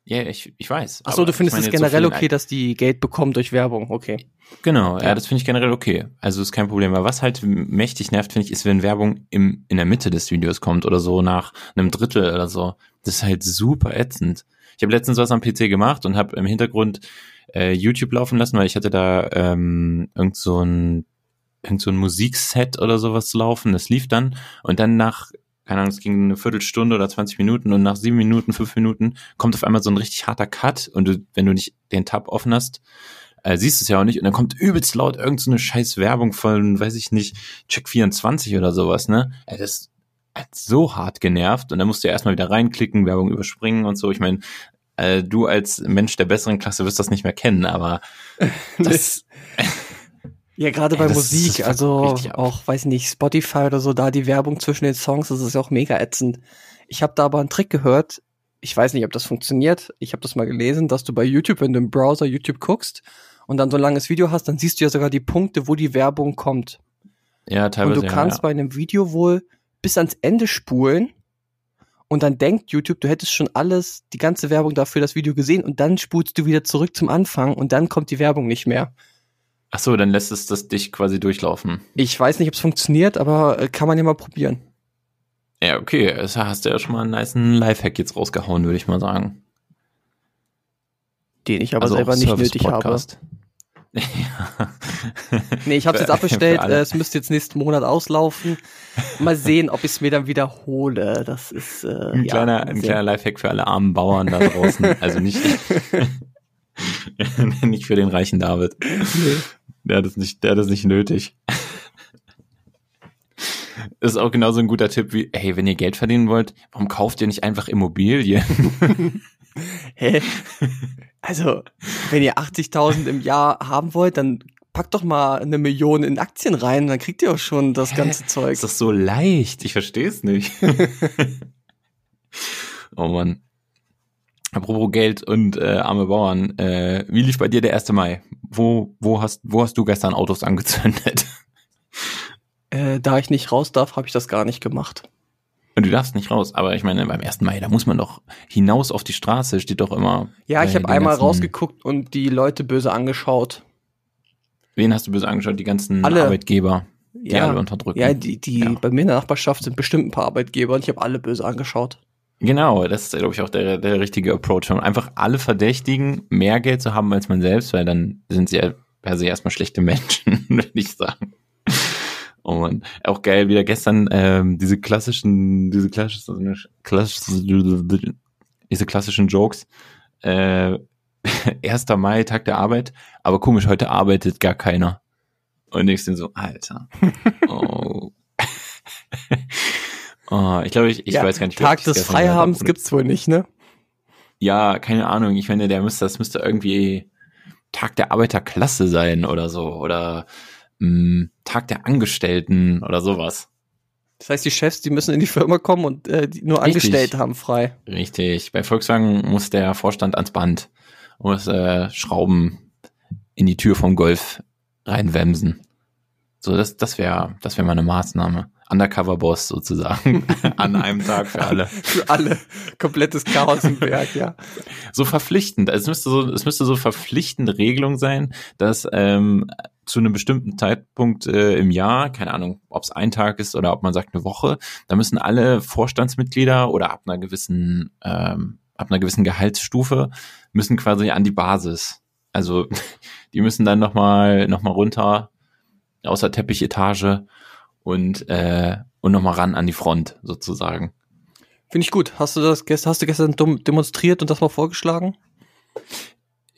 Speaker 5: Ja, ich, ich weiß.
Speaker 6: Ach so,
Speaker 5: aber
Speaker 6: du findest es
Speaker 5: so
Speaker 6: generell
Speaker 5: den
Speaker 6: okay, dass die Geld bekommen durch Werbung, okay.
Speaker 5: Genau, ja,
Speaker 6: Ja.
Speaker 5: das finde ich generell okay. Also ist kein Problem. Aber was halt mächtig nervt, finde ich, ist, wenn Werbung im, in der Mitte des Videos kommt oder so nach einem Drittel oder so. Das ist halt super ätzend. Ich habe letztens was am PC gemacht und habe im Hintergrund äh, YouTube laufen lassen, weil ich hatte da ähm, irgend so ein irgend so ein Musikset oder sowas laufen. Das lief dann und dann nach keine Ahnung, es ging eine Viertelstunde oder 20 Minuten und nach sieben Minuten, fünf Minuten kommt auf einmal so ein richtig harter Cut und du, wenn du nicht den Tab offen hast, äh, siehst du es ja auch nicht und dann kommt übelst laut irgendeine so eine scheiß Werbung von, weiß ich nicht, Check24 oder sowas, ne? Äh, das hat so hart genervt und dann musst du ja erstmal wieder reinklicken, Werbung überspringen und so. Ich meine, äh, du als Mensch der besseren Klasse wirst das nicht mehr kennen, aber das,
Speaker 6: Ja, gerade
Speaker 5: Ey,
Speaker 6: bei
Speaker 5: das-
Speaker 6: Musik, also auch, weiß nicht, Spotify oder so, da die Werbung zwischen den Songs, das ist ja auch mega ätzend. Ich habe da aber einen Trick gehört. Ich weiß nicht, ob das funktioniert. Ich habe das mal gelesen, dass du bei YouTube, wenn du im Browser YouTube guckst und dann so ein langes Video hast, dann siehst du ja sogar die Punkte, wo die Werbung kommt.
Speaker 5: ja, teilweise
Speaker 6: und du
Speaker 5: ja,
Speaker 6: kannst
Speaker 5: ja.
Speaker 6: bei einem Video wohl bis ans Ende spulen und dann denkt YouTube, du hättest schon alles, die ganze Werbung dafür das Video gesehen und dann spulst du wieder zurück zum Anfang und dann kommt die Werbung nicht mehr.
Speaker 5: Ach so, dann lässt es das dich quasi durchlaufen.
Speaker 6: Ich weiß nicht, ob es funktioniert, aber äh, kann man ja mal probieren.
Speaker 5: Ja, okay, das hast du ja schon mal einen nice Lifehack jetzt rausgehauen, würde ich mal sagen.
Speaker 6: Den ich aber
Speaker 5: Also
Speaker 6: selber nicht nötig habe.
Speaker 5: Ja.
Speaker 6: Nee, ich habe es jetzt abbestellt. es müsste jetzt nächsten Monat auslaufen. Mal sehen, ob ich es mir dann wiederhole. Das ist äh,
Speaker 5: Ein,
Speaker 6: ja,
Speaker 5: kleiner, ein kleiner Lifehack für alle armen Bauern da draußen. also nicht, nicht für den reichen David. Der hat es nicht, der hat es nicht nötig. Das ist auch genauso ein guter Tipp wie, hey, wenn ihr Geld verdienen wollt, warum kauft ihr nicht einfach Immobilien?
Speaker 6: Hä? Also, wenn ihr 80.000 im Jahr haben wollt, dann packt doch mal eine Million in Aktien rein, dann kriegt ihr auch schon das
Speaker 5: Hä?
Speaker 6: ganze Zeug.
Speaker 5: Ist das so leicht? Ich verstehe es nicht. oh Mann. Apropos Geld und äh, arme Bauern, äh, wie lief bei dir der 1. Mai? Wo, wo, hast, wo hast du gestern Autos angezündet?
Speaker 6: Äh, da ich nicht raus darf, habe ich das gar nicht gemacht.
Speaker 5: Und du darfst nicht raus, aber ich meine, beim 1. Mai, da muss man doch hinaus auf die Straße, steht doch immer.
Speaker 6: Ja, ich habe einmal rausgeguckt und die Leute böse angeschaut.
Speaker 5: Wen hast du böse angeschaut? Die ganzen
Speaker 6: Alle.
Speaker 5: Arbeitgeber, die
Speaker 6: Ja.
Speaker 5: alle unterdrücken.
Speaker 6: Ja, die, die
Speaker 5: Ja.
Speaker 6: bei mir in der Nachbarschaft sind bestimmt ein paar Arbeitgeber und ich habe alle böse angeschaut.
Speaker 5: Genau, das ist, glaube ich, auch der, der richtige Approach. Und einfach alle verdächtigen, mehr Geld zu haben als man selbst, weil dann sind sie ja per se erstmal schlechte Menschen, würde ich sagen. Oh man, auch geil, wieder gestern ähm, diese klassischen, diese klassischen, klassischen, diese klassischen Jokes. Äh, 1. Mai, Tag der Arbeit, aber komisch, heute arbeitet gar keiner. Und ich bin so, Alter. Oh. oh ich glaube, ich, ich
Speaker 6: Ja,
Speaker 5: weiß gar nicht.
Speaker 6: Tag des Freihabens
Speaker 5: habe.
Speaker 6: gibt's wohl nicht, ne?
Speaker 5: Ja, keine Ahnung. Ich finde, der müsste, das müsste irgendwie Tag der Arbeiterklasse sein oder so. Oder mh, Tag der Angestellten oder sowas.
Speaker 6: Das heißt, die Chefs, die müssen in die Firma kommen und äh, die nur
Speaker 5: Richtig.
Speaker 6: Angestellte haben frei.
Speaker 5: Richtig. Bei Volkswagen muss der Vorstand ans Band und muss äh, Schrauben in die Tür vom Golf reinwemsen. So, das, das wäre, das wäre mal eine Maßnahme. Undercover-Boss sozusagen. An einem Tag für alle.
Speaker 6: Für alle. Komplettes Chaos im Werk, ja.
Speaker 5: so verpflichtend. Also es müsste so, es müsste so verpflichtende Regelung sein, dass ähm, zu einem bestimmten Zeitpunkt äh, im Jahr, keine Ahnung, ob es ein Tag ist oder ob man sagt eine Woche, da müssen alle Vorstandsmitglieder oder ab einer gewissen, ähm, ab einer gewissen Gehaltsstufe müssen quasi an die Basis. Also die müssen dann nochmal noch mal runter aus der Teppichetage und äh, und nochmal ran an die Front sozusagen.
Speaker 6: Finde ich gut. Hast du das gestern, hast du gestern demonstriert und das mal vorgeschlagen?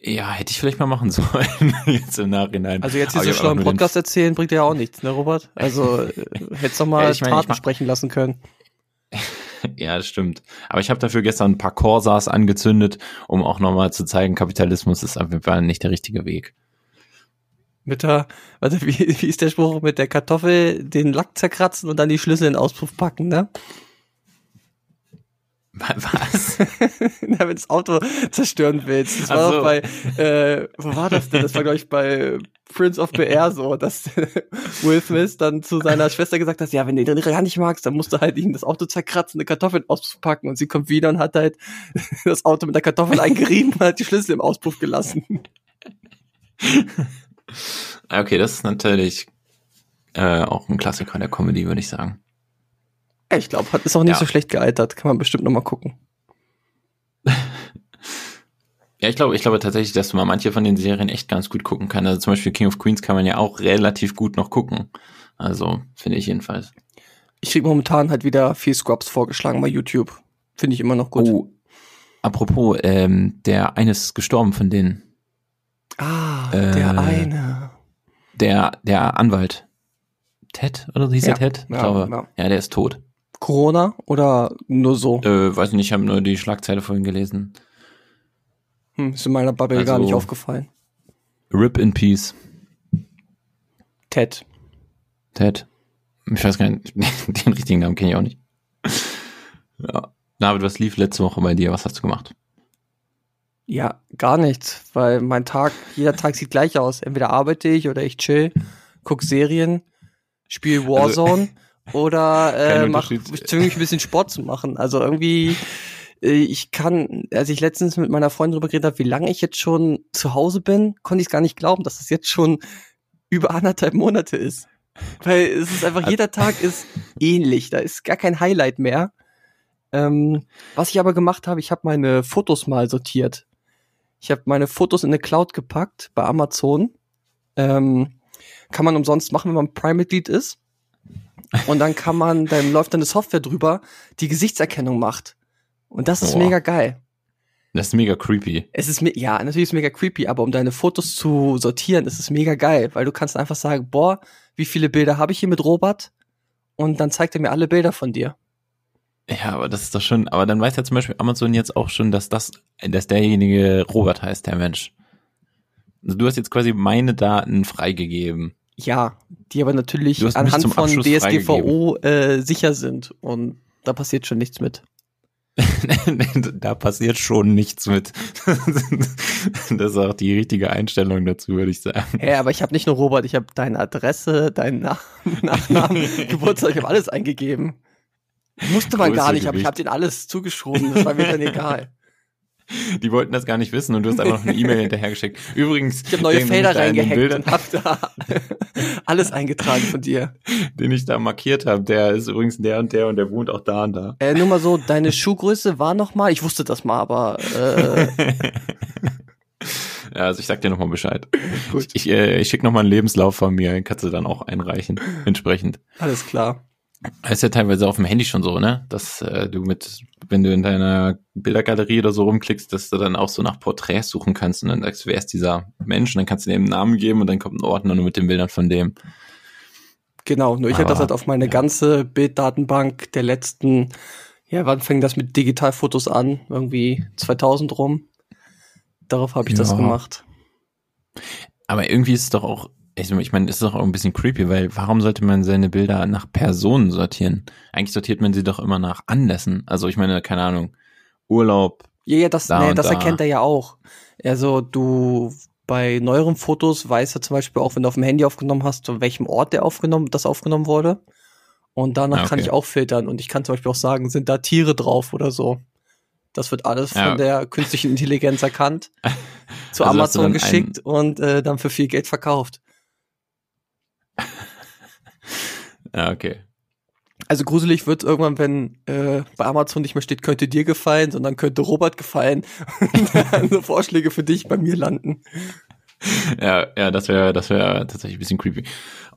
Speaker 5: Ja, hätte ich vielleicht mal machen sollen, jetzt im Nachhinein.
Speaker 6: Also jetzt hier so
Speaker 5: ich
Speaker 6: schlau im
Speaker 5: den-
Speaker 6: Podcast erzählen, bringt ja auch nichts, ne, Robert? Also äh, hättest doch mal
Speaker 5: Ja, ich meine, ich
Speaker 6: Taten
Speaker 5: mach-
Speaker 6: sprechen lassen können.
Speaker 5: Ja, das stimmt. Aber ich habe dafür gestern ein paar Corsas angezündet, um auch nochmal zu zeigen, Kapitalismus ist auf jeden Fall nicht der richtige Weg.
Speaker 6: Mit der, warte, wie, wie ist der Spruch? Mit der Kartoffel den Lack zerkratzen und dann die Schlüssel in den Auspuff packen, ne?
Speaker 5: Wa- Was?
Speaker 6: Na, wenn du das Auto zerstören willst. Das war
Speaker 5: so.
Speaker 6: doch bei, äh, wo war das denn? Das war, glaube ich, bei Prince of Bel-Air so, dass Will Smith dann zu seiner Schwester gesagt hat, ja, wenn du den gar nicht magst, dann musst du halt ihm das Auto zerkratzen, eine Kartoffel in den Auspuff packen und sie kommt wieder und hat halt das Auto mit der Kartoffel eingerieben und hat die Schlüssel im Auspuff gelassen.
Speaker 5: okay, das ist natürlich äh, auch ein Klassiker der Comedy, würde ich sagen.
Speaker 6: Ich glaube, ist auch nicht
Speaker 5: Ja.
Speaker 6: so schlecht gealtert. Kann man bestimmt noch mal gucken.
Speaker 5: Ja, ich glaube, ich glaube tatsächlich, dass man manche von den Serien echt ganz gut gucken kann. Also zum Beispiel King of Queens kann man ja auch relativ gut noch gucken. Also, finde ich jedenfalls.
Speaker 6: Ich krieg momentan halt wieder viel Scrubs vorgeschlagen bei YouTube. Finde ich immer noch gut.
Speaker 5: Oh, apropos, ähm, der eine ist gestorben von denen.
Speaker 6: Ah,
Speaker 5: Äh,
Speaker 6: der eine.
Speaker 5: Der, der Anwalt. Ted, oder so hieß
Speaker 6: Ja,
Speaker 5: der Ted? Ich
Speaker 6: ja,
Speaker 5: glaube,
Speaker 6: ja.
Speaker 5: ja, der ist tot.
Speaker 6: Corona oder nur so?
Speaker 5: Äh, weiß nicht, ich habe nur die Schlagzeile vorhin gelesen.
Speaker 6: Hm, ist in meiner Bubble
Speaker 5: Also-
Speaker 6: gar nicht aufgefallen.
Speaker 5: Rip in Peace,
Speaker 6: Ted.
Speaker 5: Ted. Ich weiß gar nicht, den richtigen Namen kenne ich auch nicht. Ja. David, was lief letzte Woche bei dir? Was hast du gemacht?
Speaker 6: Ja, gar nichts, weil mein Tag, jeder Tag sieht gleich aus. Entweder arbeite ich oder ich chill, guck Serien, spiele Warzone oder äh, mach, zwinge mich ein bisschen Sport zu machen. Also irgendwie, äh, ich kann, als ich letztens mit meiner Freundin drüber geredet habe, wie lange ich jetzt schon zu Hause bin, konnte ich es gar nicht glauben, dass das jetzt schon über anderthalb Monate ist. Weil es ist einfach, jeder Tag ist ähnlich, da ist gar kein Highlight mehr. Ähm, was ich aber gemacht habe, ich habe meine Fotos mal sortiert. Ich habe meine Fotos in eine Cloud gepackt bei Amazon. Ähm, kann man umsonst machen, wenn man Prime-Mitglied ist. Und dann kann man, dann läuft dann eine Software drüber, die Gesichtserkennung macht. Und das ist
Speaker 5: Boah.
Speaker 6: mega geil.
Speaker 5: Das ist mega creepy.
Speaker 6: Es ist ja, natürlich ist es mega creepy, aber um deine Fotos zu sortieren, ist es mega geil, weil du kannst einfach sagen, boah, wie viele Bilder habe ich hier mit Robert? Und dann zeigt er mir alle Bilder von dir.
Speaker 5: Ja, aber das ist doch schon, aber dann weiß ja zum Beispiel Amazon jetzt auch schon, dass das, dass derjenige Robert heißt, der Mensch. Also du hast jetzt quasi meine Daten freigegeben.
Speaker 6: Ja, die aber natürlich anhand von
Speaker 5: Abschluss
Speaker 6: DSGVO äh, sicher sind und da passiert schon nichts mit.
Speaker 5: da passiert schon nichts mit. das ist auch die richtige Einstellung dazu, würde ich sagen.
Speaker 6: Hä, aber ich habe nicht nur Robert, ich habe deine Adresse, deinen Nach Nachnamen, Geburtstag, ich habe alles eingegeben. Musste man
Speaker 5: Größe,
Speaker 6: gar nicht, aber ich habe denen alles zugeschoben, das war mir dann egal.
Speaker 5: Die wollten das gar nicht wissen und du hast einfach noch eine E-Mail hinterhergeschickt. Übrigens,
Speaker 6: Ich habe neue
Speaker 5: den,
Speaker 6: Felder
Speaker 5: ich
Speaker 6: reingehackt und hab da alles eingetragen von dir.
Speaker 5: den ich da markiert habe, der ist übrigens der und der und der wohnt auch da und da.
Speaker 6: Äh, nur mal so, deine Schuhgröße war noch mal, ich wusste das mal, aber äh,
Speaker 5: Ja, also ich sag dir nochmal Bescheid.
Speaker 6: Gut.
Speaker 5: Ich, äh, ich schicke nochmal einen Lebenslauf von mir, kannst du dann auch einreichen, entsprechend.
Speaker 6: alles klar.
Speaker 5: Das ist ja teilweise auf dem Handy schon so, ne? Dass äh, du mit, wenn du in deiner Bildergalerie oder so rumklickst, dass du dann auch so nach Porträts suchen kannst und dann sagst, wer ist dieser Mensch? Und dann kannst du dem einen Namen geben und dann kommt ein Ordner nur mit den Bildern von dem.
Speaker 6: Genau, nur ich hätte das halt auf meine
Speaker 5: ja.
Speaker 6: ganze Bilddatenbank der letzten, ja, wann fing das mit Digitalfotos an? Irgendwie 2000 rum. Darauf habe ich das
Speaker 5: Ja.
Speaker 6: gemacht.
Speaker 5: Aber irgendwie ist es doch auch, ich ich meine, ist doch auch ein bisschen creepy, weil warum sollte man seine Bilder nach Personen sortieren? Eigentlich sortiert man sie doch immer nach Anlässen. Also ich meine, keine Ahnung, Urlaub,
Speaker 6: Ja, ja, das,
Speaker 5: Da
Speaker 6: nee, das
Speaker 5: da.
Speaker 6: erkennt er ja auch. Also du bei neueren Fotos weiß er zum Beispiel auch, wenn du auf dem Handy aufgenommen hast, zu welchem Ort der aufgenommen, das aufgenommen wurde. Und danach
Speaker 5: Ah,
Speaker 6: kann
Speaker 5: okay.
Speaker 6: ich auch filtern und ich kann zum Beispiel auch sagen, sind da Tiere drauf oder so. Das wird alles
Speaker 5: Ja.
Speaker 6: von der künstlichen Intelligenz erkannt, zu
Speaker 5: Also
Speaker 6: Amazon geschickt und äh, dann für viel Geld verkauft.
Speaker 5: Ja, okay.
Speaker 6: Also gruselig wird irgendwann, wenn äh, bei Amazon nicht mehr steht, könnte dir gefallen, sondern könnte Robert gefallen. Und dann so Vorschläge für dich bei mir landen.
Speaker 5: Ja, ja, das wäre, das wäre tatsächlich ein bisschen creepy.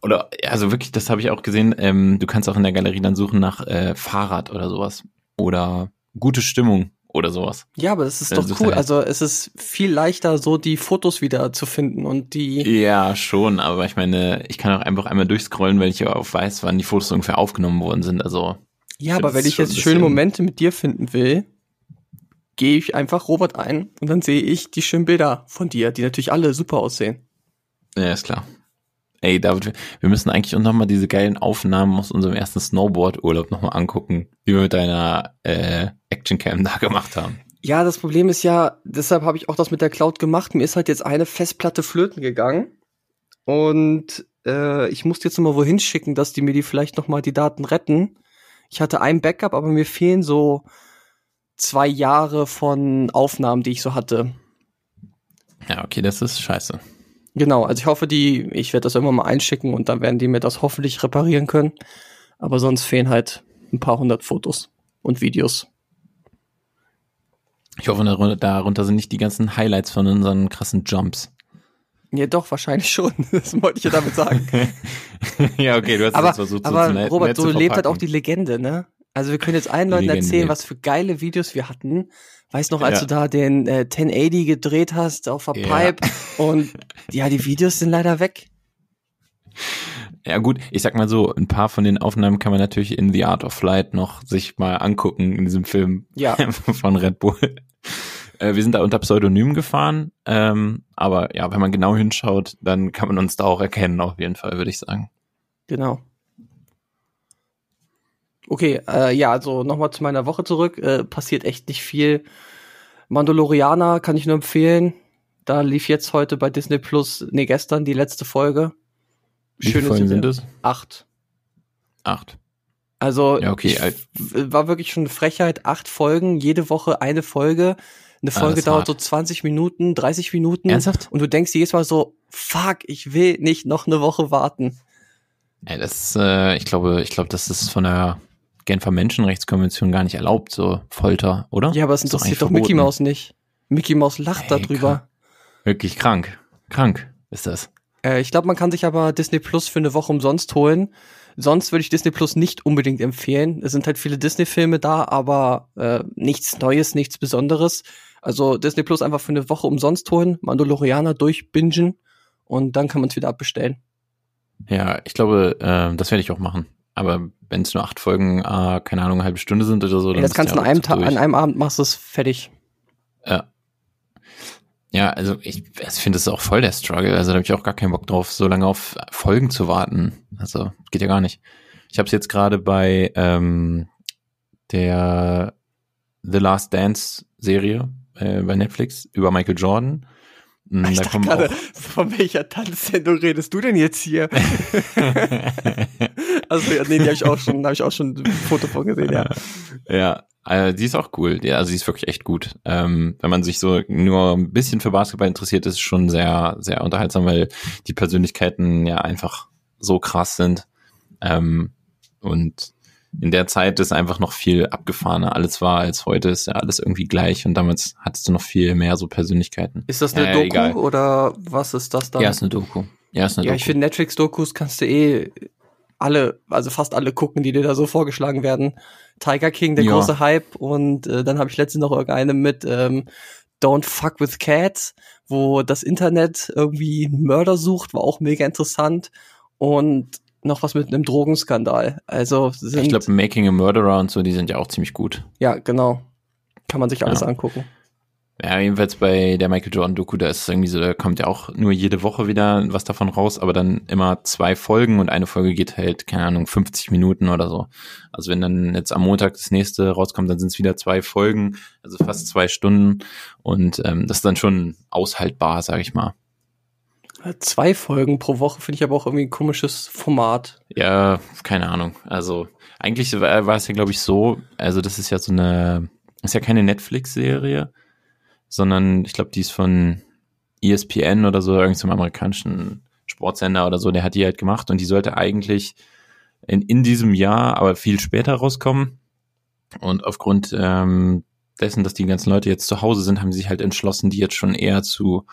Speaker 5: Oder, also wirklich, das habe ich auch gesehen. Ähm, du kannst auch in der Galerie dann suchen nach äh, Fahrrad oder sowas oder gute Stimmung oder sowas.
Speaker 6: Ja, aber das ist
Speaker 5: Das
Speaker 6: doch
Speaker 5: ist
Speaker 6: cool.
Speaker 5: halt-
Speaker 6: Also es ist viel leichter, so die Fotos wieder zu finden und die.
Speaker 5: Ja, schon, aber ich meine, ich kann auch einfach einmal durchscrollen, weil ich ja auch weiß, wann die Fotos ungefähr aufgenommen worden sind. Also
Speaker 6: Ja, aber wenn ich jetzt schöne Momente mit dir finden will, gehe ich einfach Robert ein und dann sehe ich die schönen Bilder von dir, die natürlich alle super aussehen.
Speaker 5: Ja, ist klar. Ey, David, wir- müssen eigentlich auch nochmal diese geilen Aufnahmen aus unserem ersten Snowboard-Urlaub nochmal angucken, wie wir mit deiner äh, Actioncam da gemacht haben.
Speaker 6: Ja, das Problem ist ja, deshalb habe ich auch das mit der Cloud gemacht. Mir ist halt jetzt eine Festplatte flöten gegangen und äh, ich musste jetzt noch mal wohin schicken, dass die mir die vielleicht noch mal die Daten retten. Ich hatte ein Backup, aber mir fehlen so zwei Jahre von Aufnahmen, die ich so hatte.
Speaker 5: Ja, okay, das ist scheiße.
Speaker 6: Genau, also ich hoffe, die, ich werde das irgendwann mal einschicken und dann werden die mir das hoffentlich reparieren können. Aber sonst fehlen halt ein paar hundert Fotos und Videos.
Speaker 5: Ich hoffe, darunter, sind nicht die ganzen Highlights von unseren krassen Jumps.
Speaker 6: Ja, doch, wahrscheinlich schon. Das wollte ich ja damit sagen.
Speaker 5: ja, okay, du hast
Speaker 6: aber,
Speaker 5: es jetzt versucht,
Speaker 6: aber
Speaker 5: so nett,
Speaker 6: Robert, so
Speaker 5: zu
Speaker 6: lebt halt auch die Legende, ne? Also wir können jetzt allen Leuten erzählen, was für geile Videos wir hatten. Weißt noch, als
Speaker 5: Ja.
Speaker 6: du da den äh, 1080 gedreht hast auf der
Speaker 5: Ja.
Speaker 6: Pipe und ja, die Videos sind leider weg.
Speaker 5: Ja gut, ich sag mal so, ein paar von den Aufnahmen kann man natürlich in The Art of Flight noch sich mal angucken in diesem Film
Speaker 6: Ja.
Speaker 5: von Red Bull. Äh, wir sind da unter Pseudonym gefahren, ähm, aber ja, wenn man genau hinschaut, dann kann man uns da auch erkennen, auf jeden Fall, würde ich sagen.
Speaker 6: Genau. Okay, äh, ja, also nochmal zu meiner Woche zurück. Äh, passiert echt nicht viel. Mandalorianer kann ich nur empfehlen. Da lief jetzt heute bei Disney Plus, nee, gestern die letzte Folge.
Speaker 5: Wie viele Folgen sind es?
Speaker 6: Acht.
Speaker 5: Acht.
Speaker 6: Also
Speaker 5: Ja, okay,
Speaker 6: ich, war wirklich schon eine Frechheit. Acht Folgen, jede Woche eine Folge. Eine
Speaker 5: Ah,
Speaker 6: Folge
Speaker 5: ist
Speaker 6: dauert
Speaker 5: hart.
Speaker 6: so 20 Minuten, 30 Minuten.
Speaker 5: Ernsthaft?
Speaker 6: Und du denkst jedes Mal so, fuck, ich will nicht noch eine Woche warten.
Speaker 5: Ja, das, äh, ich glaube, ich glaube, das ist von der Genfer Menschenrechtskonvention gar nicht erlaubt, so Folter, oder?
Speaker 6: Ja, aber es
Speaker 5: Ist doch
Speaker 6: interessiert
Speaker 5: eigentlich
Speaker 6: doch Mickey. Mouse nicht. Mickey Mouse lacht
Speaker 5: Ey,
Speaker 6: darüber.
Speaker 5: Wirklich krank. Krank ist das.
Speaker 6: Äh, ich glaube, man kann sich aber Disney Plus für eine Woche umsonst holen. Sonst würde ich Disney Plus nicht unbedingt empfehlen. Es sind halt viele Disney-Filme da, aber äh, nichts Neues, nichts Besonderes. Also Disney Plus einfach für eine Woche umsonst holen, Mandalorianer durchbingen und dann kann man es wieder abbestellen.
Speaker 5: Ja, ich glaube, äh, das werde ich auch machen. Aber wenn es nur acht Folgen, äh, keine Ahnung, eine halbe Stunde sind oder so, dann
Speaker 6: das
Speaker 5: bist
Speaker 6: kannst du
Speaker 5: ja
Speaker 6: an einem Tag, an einem Abend machst du es fertig.
Speaker 5: Ja. Ja, also ich, ich finde es auch voll der Struggle. Also da habe ich auch gar keinen Bock drauf, so lange auf Folgen zu warten. Also geht ja gar nicht. Ich habe es jetzt gerade bei ähm, der The Last Dance Serie äh, bei Netflix über Michael Jordan. Mm,
Speaker 6: Ich
Speaker 5: Da kommen
Speaker 6: gerade, von welcher Tanzsendung redest du denn jetzt hier? also, nee, die habe ich auch schon, habe ich auch schon ein Foto von gesehen, ja.
Speaker 5: ja, äh, die ist auch cool. Ja, also die ist wirklich echt gut. Ähm, wenn man sich so nur ein bisschen für Basketball interessiert, ist es schon sehr, sehr unterhaltsam, weil die Persönlichkeiten ja einfach so krass sind. Ähm, und in der Zeit ist einfach noch viel abgefahrener. Alles war als heute, ist ja alles irgendwie gleich und damals hattest du noch viel mehr so Persönlichkeiten.
Speaker 6: Ist das eine
Speaker 5: Ja,
Speaker 6: Doku
Speaker 5: egal.
Speaker 6: oder was ist das dann?
Speaker 5: Ja, ist eine Doku. Ja, ist eine
Speaker 6: Ja,
Speaker 5: Doku.
Speaker 6: ich finde Netflix-Dokus kannst du eh alle, also fast alle gucken, die dir da so vorgeschlagen werden. Tiger King, der
Speaker 5: Ja.
Speaker 6: große Hype und äh, dann habe ich letztens noch irgendeine mit ähm, Don't Fuck with Cats, wo das Internet irgendwie einen Mörder sucht, war auch mega interessant und noch was mit einem Drogenskandal. Also sind,
Speaker 5: ich glaube, Making a Murderer und so, die sind ja auch ziemlich gut.
Speaker 6: ja, genau. Kann man sich alles
Speaker 5: Ja.
Speaker 6: angucken.
Speaker 5: Ja, jedenfalls bei der Michael Jordan Doku, da ist es irgendwie so, da kommt ja auch nur jede Woche wieder was davon raus, aber dann immer zwei Folgen und eine Folge geht halt, keine Ahnung, 50 Minuten oder so. Also wenn dann jetzt am Montag das nächste rauskommt, dann sind es wieder zwei Folgen, also fast zwei Stunden und ähm, das ist dann schon aushaltbar, sag ich mal.
Speaker 6: Zwei Folgen pro Woche finde ich aber auch irgendwie ein komisches Format.
Speaker 5: Ja, keine Ahnung. Also eigentlich war, war es ja, glaube ich, so, also das ist ja so eine, ist ja keine Netflix-Serie, sondern ich glaube, die ist von ESPN oder so, irgendeinem amerikanischen Sportsender oder so, der hat die halt gemacht und die sollte eigentlich in, in diesem Jahr, aber viel später rauskommen. Und aufgrund ähm, dessen, dass die ganzen Leute jetzt zu Hause sind, haben sie sich halt entschlossen, die jetzt schon eher zu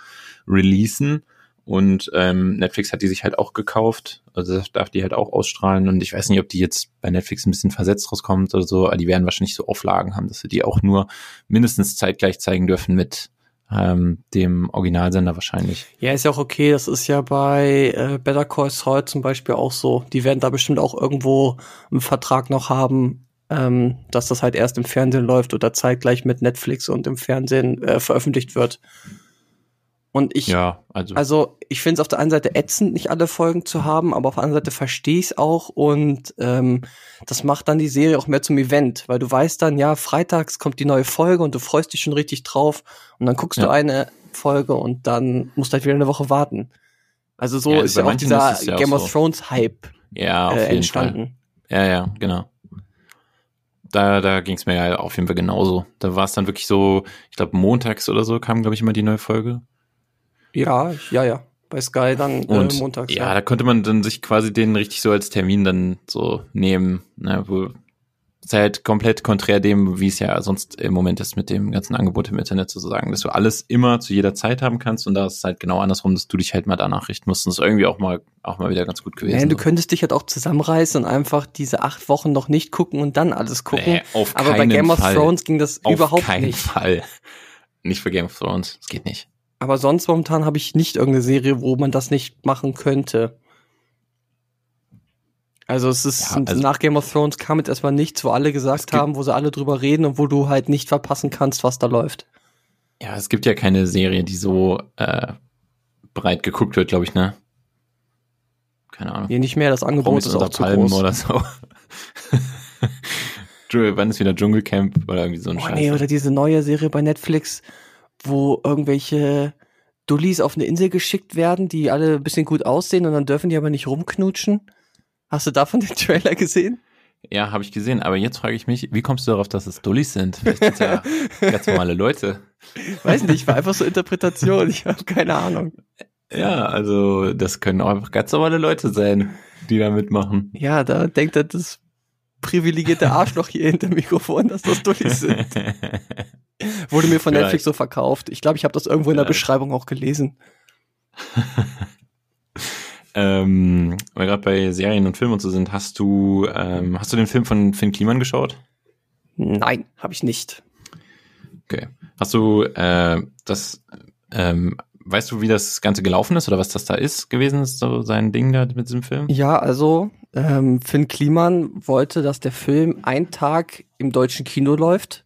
Speaker 5: releasen. Und ähm, Netflix hat die sich halt auch gekauft. Also das darf die halt auch ausstrahlen. Und ich weiß nicht, ob die jetzt bei Netflix ein bisschen versetzt rauskommt oder so, aber die werden wahrscheinlich so Auflagen haben, dass sie die auch nur mindestens zeitgleich zeigen dürfen mit ähm, dem Originalsender wahrscheinlich.
Speaker 6: Ja, ist ja auch okay. Das ist ja bei äh, Better Call Saul zum Beispiel auch so. Die werden da bestimmt auch irgendwo einen Vertrag noch haben, ähm, dass das halt erst im Fernsehen läuft oder zeitgleich mit Netflix und im Fernsehen äh, veröffentlicht wird. Und ich,
Speaker 5: Ja, also,
Speaker 6: also ich finde es auf der einen Seite ätzend, nicht alle Folgen zu haben, aber auf der anderen Seite verstehe ich es auch und ähm, das macht dann die Serie auch mehr zum Event, weil du weißt dann, ja, freitags kommt die neue Folge und du freust dich schon richtig drauf und dann guckst du
Speaker 5: Ja.
Speaker 6: eine Folge und dann musst du halt wieder eine Woche warten. Also so
Speaker 5: Ja, also
Speaker 6: ist ja auch dieser
Speaker 5: ja auch
Speaker 6: Game of
Speaker 5: so.
Speaker 6: Thrones Hype
Speaker 5: ja, auf
Speaker 6: äh, entstanden.
Speaker 5: Fall. Ja, ja, genau. Da, da ging es mir ja auf jeden Fall genauso. Da war es dann wirklich so, ich glaube, montags oder so kam, glaube ich, immer die neue Folge.
Speaker 6: Ja, ja, ja. Bei Sky dann
Speaker 5: Und
Speaker 6: äh, montags.
Speaker 5: ja, da konnte man dann sich quasi den richtig so als Termin dann so nehmen, ne, wo ist halt komplett konträr dem, wie es ja sonst im Moment ist mit dem ganzen Angebot im Internet sozusagen, dass du alles immer zu jeder Zeit haben kannst und da ist es halt genau andersrum, dass du dich halt mal danach richten musst. Und das ist irgendwie auch mal auch mal wieder ganz gut gewesen.
Speaker 6: Ja, du könntest dich halt auch zusammenreißen und einfach diese acht Wochen noch nicht gucken und dann alles gucken.
Speaker 5: Nee, auf
Speaker 6: Aber bei
Speaker 5: keinen
Speaker 6: Game of
Speaker 5: Fall.
Speaker 6: Thrones ging das
Speaker 5: Auf
Speaker 6: überhaupt
Speaker 5: keinen
Speaker 6: nicht.
Speaker 5: Fall. Nicht für Game of Thrones. Das geht nicht.
Speaker 6: Aber sonst momentan habe ich nicht irgendeine Serie, wo man das nicht machen könnte. Also es ist
Speaker 5: Ja, also-
Speaker 6: nach Game of Thrones kam jetzt erstmal nichts, wo alle gesagt haben, wo sie alle drüber reden und wo du halt nicht verpassen kannst, was da läuft.
Speaker 5: Ja, es gibt ja keine Serie, die so äh, breit geguckt wird, glaube ich, ne? Keine Ahnung.
Speaker 6: Hier nicht mehr, das Angebot
Speaker 5: Promis
Speaker 6: ist auch zu
Speaker 5: Palmen
Speaker 6: groß.
Speaker 5: oder so. Wann ist wieder Dschungelcamp oder irgendwie so ein
Speaker 6: Oh
Speaker 5: Scheiß?
Speaker 6: nee, oder diese neue Serie bei Netflix, wo irgendwelche Dullis auf eine Insel geschickt werden, die alle ein bisschen gut aussehen und dann dürfen die aber nicht rumknutschen. Hast du davon den Trailer gesehen?
Speaker 5: Ja, habe ich gesehen. Aber jetzt frage ich mich, wie kommst du darauf, dass es Dullis sind? Vielleicht sind ja ganz normale Leute.
Speaker 6: Weiß nicht, war einfach so Interpretation, ich habe keine Ahnung.
Speaker 5: Ja, also das können auch einfach ganz normale Leute sein, die da mitmachen.
Speaker 6: Ja, da denkt er das privilegierte Arschloch hier hinter dem Mikrofon, dass das Dullis sind. Wurde mir von
Speaker 5: Vielleicht.
Speaker 6: Netflix so verkauft. Ich glaube, ich habe das irgendwo in der. Beschreibung auch gelesen.
Speaker 5: ähm, weil gerade bei Serien und Filmen und so sind, hast du, ähm, hast du den Film von Finn Kliman geschaut?
Speaker 6: Nein, habe ich nicht.
Speaker 5: Okay. Hast du äh, das, ähm, weißt du, wie das Ganze gelaufen ist oder was das da ist gewesen, ist so sein Ding da mit diesem Film?
Speaker 6: Ja, also ähm, Finn Kliman wollte, dass der Film einen Tag im deutschen Kino läuft.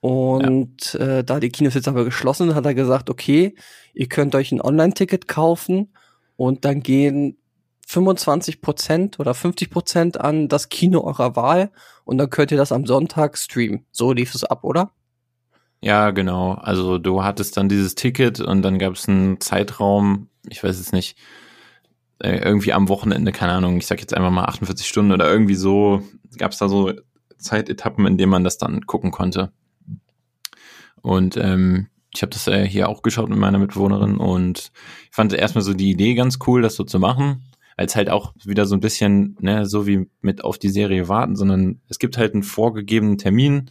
Speaker 6: Und äh, da die Kinos jetzt aber geschlossen sind, hat er gesagt, okay, ihr könnt euch ein Online-Ticket kaufen und dann gehen 25 Prozent oder 50 Prozent an das Kino eurer Wahl und dann könnt ihr das am Sonntag streamen. So lief es ab, oder?
Speaker 5: Ja, genau. Also du hattest dann dieses Ticket und dann gab es einen Zeitraum, ich weiß es nicht, irgendwie am Wochenende, keine Ahnung, ich sag jetzt einfach mal 48 Stunden oder irgendwie so, gab es da so Zeitetappen, in denen man das dann gucken konnte. Und ähm, ich habe das äh, hier auch geschaut mit meiner Mitbewohnerin und ich fand erstmal so die Idee ganz cool, das so zu machen, als halt auch wieder so ein bisschen, ne, so wie mit auf die Serie warten, sondern es gibt halt einen vorgegebenen Termin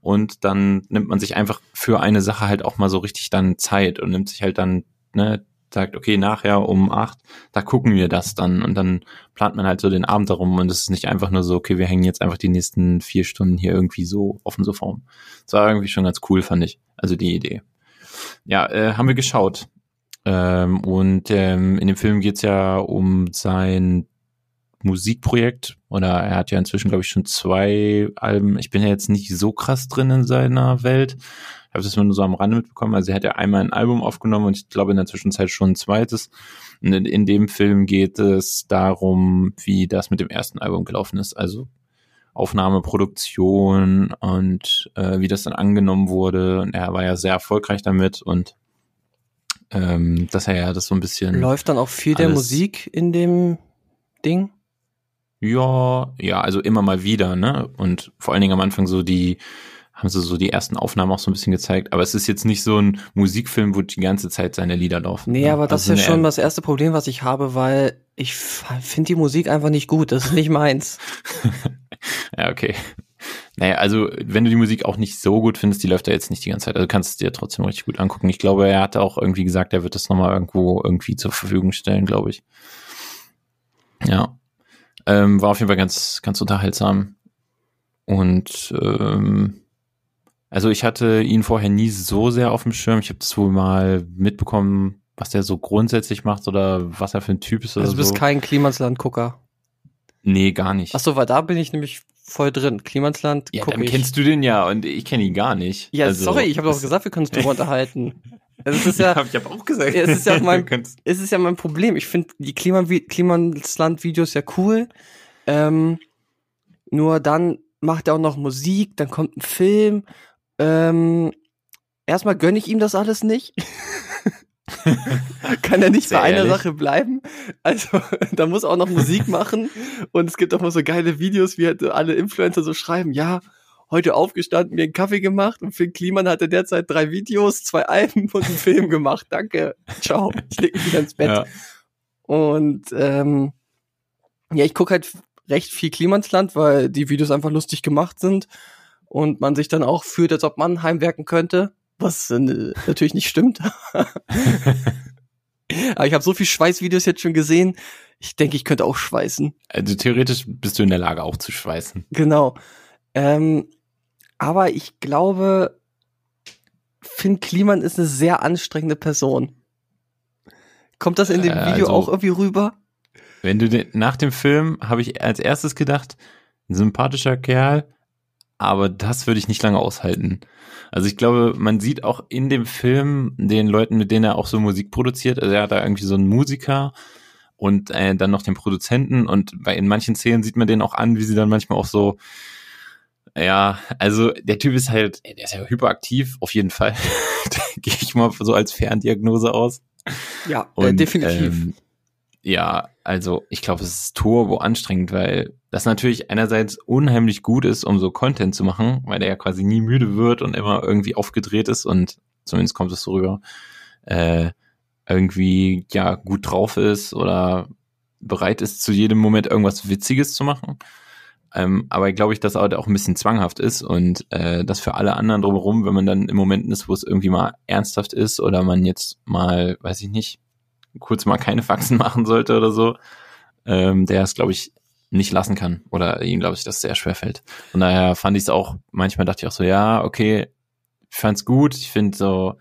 Speaker 5: und dann nimmt man sich einfach für eine Sache halt auch mal so richtig dann Zeit und nimmt sich halt dann, ne, sagt, okay, nachher um acht, da gucken wir das dann und dann plant man halt so den Abend darum und es ist nicht einfach nur so, okay, wir hängen jetzt einfach die nächsten vier Stunden hier irgendwie so offen so vorm. Das war irgendwie schon ganz cool, fand ich. Also die Idee. Ja, äh, haben wir geschaut. Ähm, und ähm, in dem Film geht's ja um sein Musikprojekt oder er hat ja inzwischen, glaube ich, schon zwei Alben. Ich bin ja jetzt nicht so krass drin in seiner Welt, habe das nur so am Rande mitbekommen. Also er hat ja einmal ein Album aufgenommen und ich glaube in der Zwischenzeit schon ein zweites. Und in, in dem Film geht es darum, wie das mit dem ersten Album gelaufen ist. Also Aufnahme, Produktion und äh, wie das dann angenommen wurde. Und er war ja sehr erfolgreich damit und ähm, dass er ja das so ein bisschen.
Speaker 6: Läuft dann auch viel der Musik in dem Ding?
Speaker 5: Ja, ja, also immer mal wieder, ne? Und vor allen Dingen am Anfang so die haben sie so die ersten Aufnahmen auch so ein bisschen gezeigt. Aber es ist jetzt nicht so ein Musikfilm, wo die ganze Zeit seine Lieder laufen.
Speaker 6: Nee, aber das also ist ja schon das erste Problem, was ich habe, weil ich finde die Musik einfach nicht gut. Das ist nicht meins.
Speaker 5: ja, okay. Naja, also wenn du die Musik auch nicht so gut findest, die läuft ja jetzt nicht die ganze Zeit. Also kannst du dir trotzdem richtig gut angucken. Ich glaube, er hatte auch irgendwie gesagt, er wird das nochmal irgendwo irgendwie zur Verfügung stellen, glaube ich. Ja. Ähm, war auf jeden Fall ganz, ganz unterhaltsam. Und ähm, also ich hatte ihn vorher nie so sehr auf dem Schirm. Ich habe das wohl mal mitbekommen, was der so grundsätzlich macht oder was er für ein Typ ist.
Speaker 6: Also
Speaker 5: du
Speaker 6: bist
Speaker 5: so.
Speaker 6: kein Klimansland-Gucker.
Speaker 5: Nee, gar nicht.
Speaker 6: Ach so, weil da bin ich nämlich voll drin. Klimansland
Speaker 5: ja, dann ich. kennst du den ja und ich kenne ihn gar nicht.
Speaker 6: Ja, also, sorry, ich habe doch gesagt, wir können uns drüber unterhalten.
Speaker 5: Also es ist ja, ich habe auch gesagt.
Speaker 6: Es ist ja mein, es ist ja mein Problem. Ich finde die Klima Klimansland-Videos ja cool. Ähm, nur dann macht er auch noch Musik, dann kommt ein Film ähm, erstmal gönne ich ihm das alles nicht. Kann er nicht Sehr bei einer ehrlich? Sache bleiben? Also, da muss auch noch Musik machen. Und es gibt auch mal so geile Videos, wie halt alle Influencer so schreiben, ja, heute aufgestanden, mir einen Kaffee gemacht und Finn Kliman hatte derzeit drei Videos, zwei Alben und einen Film gemacht. Danke. Ciao. Ich leg mich wieder ins Bett. Ja. Und ähm, ja, ich gucke halt recht viel Klimansland, weil die Videos einfach lustig gemacht sind und man sich dann auch fühlt, als ob man heimwerken könnte, was äh, natürlich nicht stimmt. Aber ich habe so viel Schweißvideos jetzt schon gesehen. Ich denke, ich könnte auch schweißen.
Speaker 5: Also theoretisch bist du in der Lage auch zu schweißen.
Speaker 6: Genau. Ähm, aber ich glaube, Finn Kliman ist eine sehr anstrengende Person. Kommt das in dem äh, Video also, auch irgendwie rüber?
Speaker 5: Wenn du den, nach dem Film habe ich als erstes gedacht, ein sympathischer Kerl, aber das würde ich nicht lange aushalten. Also ich glaube, man sieht auch in dem Film den Leuten, mit denen er auch so Musik produziert, also er hat da irgendwie so einen Musiker und äh, dann noch den Produzenten und bei in manchen Szenen sieht man den auch an, wie sie dann manchmal auch so ja, also der Typ ist halt, der ist ja hyperaktiv, auf jeden Fall. Gehe ich mal so als Ferndiagnose aus.
Speaker 6: Ja, äh, und, äh, definitiv.
Speaker 5: Ähm, ja, also ich glaube, es ist turbo anstrengend, weil das natürlich einerseits unheimlich gut ist, um so Content zu machen, weil der ja quasi nie müde wird und immer irgendwie aufgedreht ist und zumindest kommt es so rüber, äh, irgendwie ja gut drauf ist oder bereit ist, zu jedem Moment irgendwas Witziges zu machen. Ähm, aber glaube ich, dass auch ein bisschen zwanghaft ist und äh, das für alle anderen drumherum, wenn man dann im Momenten ist, wo es irgendwie mal ernsthaft ist oder man jetzt mal, weiß ich nicht, kurz mal keine Faxen machen sollte oder so, ähm, der es, glaube ich, nicht lassen kann oder ihm, glaube ich, das sehr schwer fällt. Von daher fand ich es auch, manchmal dachte ich auch so, ja, okay, ich fand's gut, ich finde so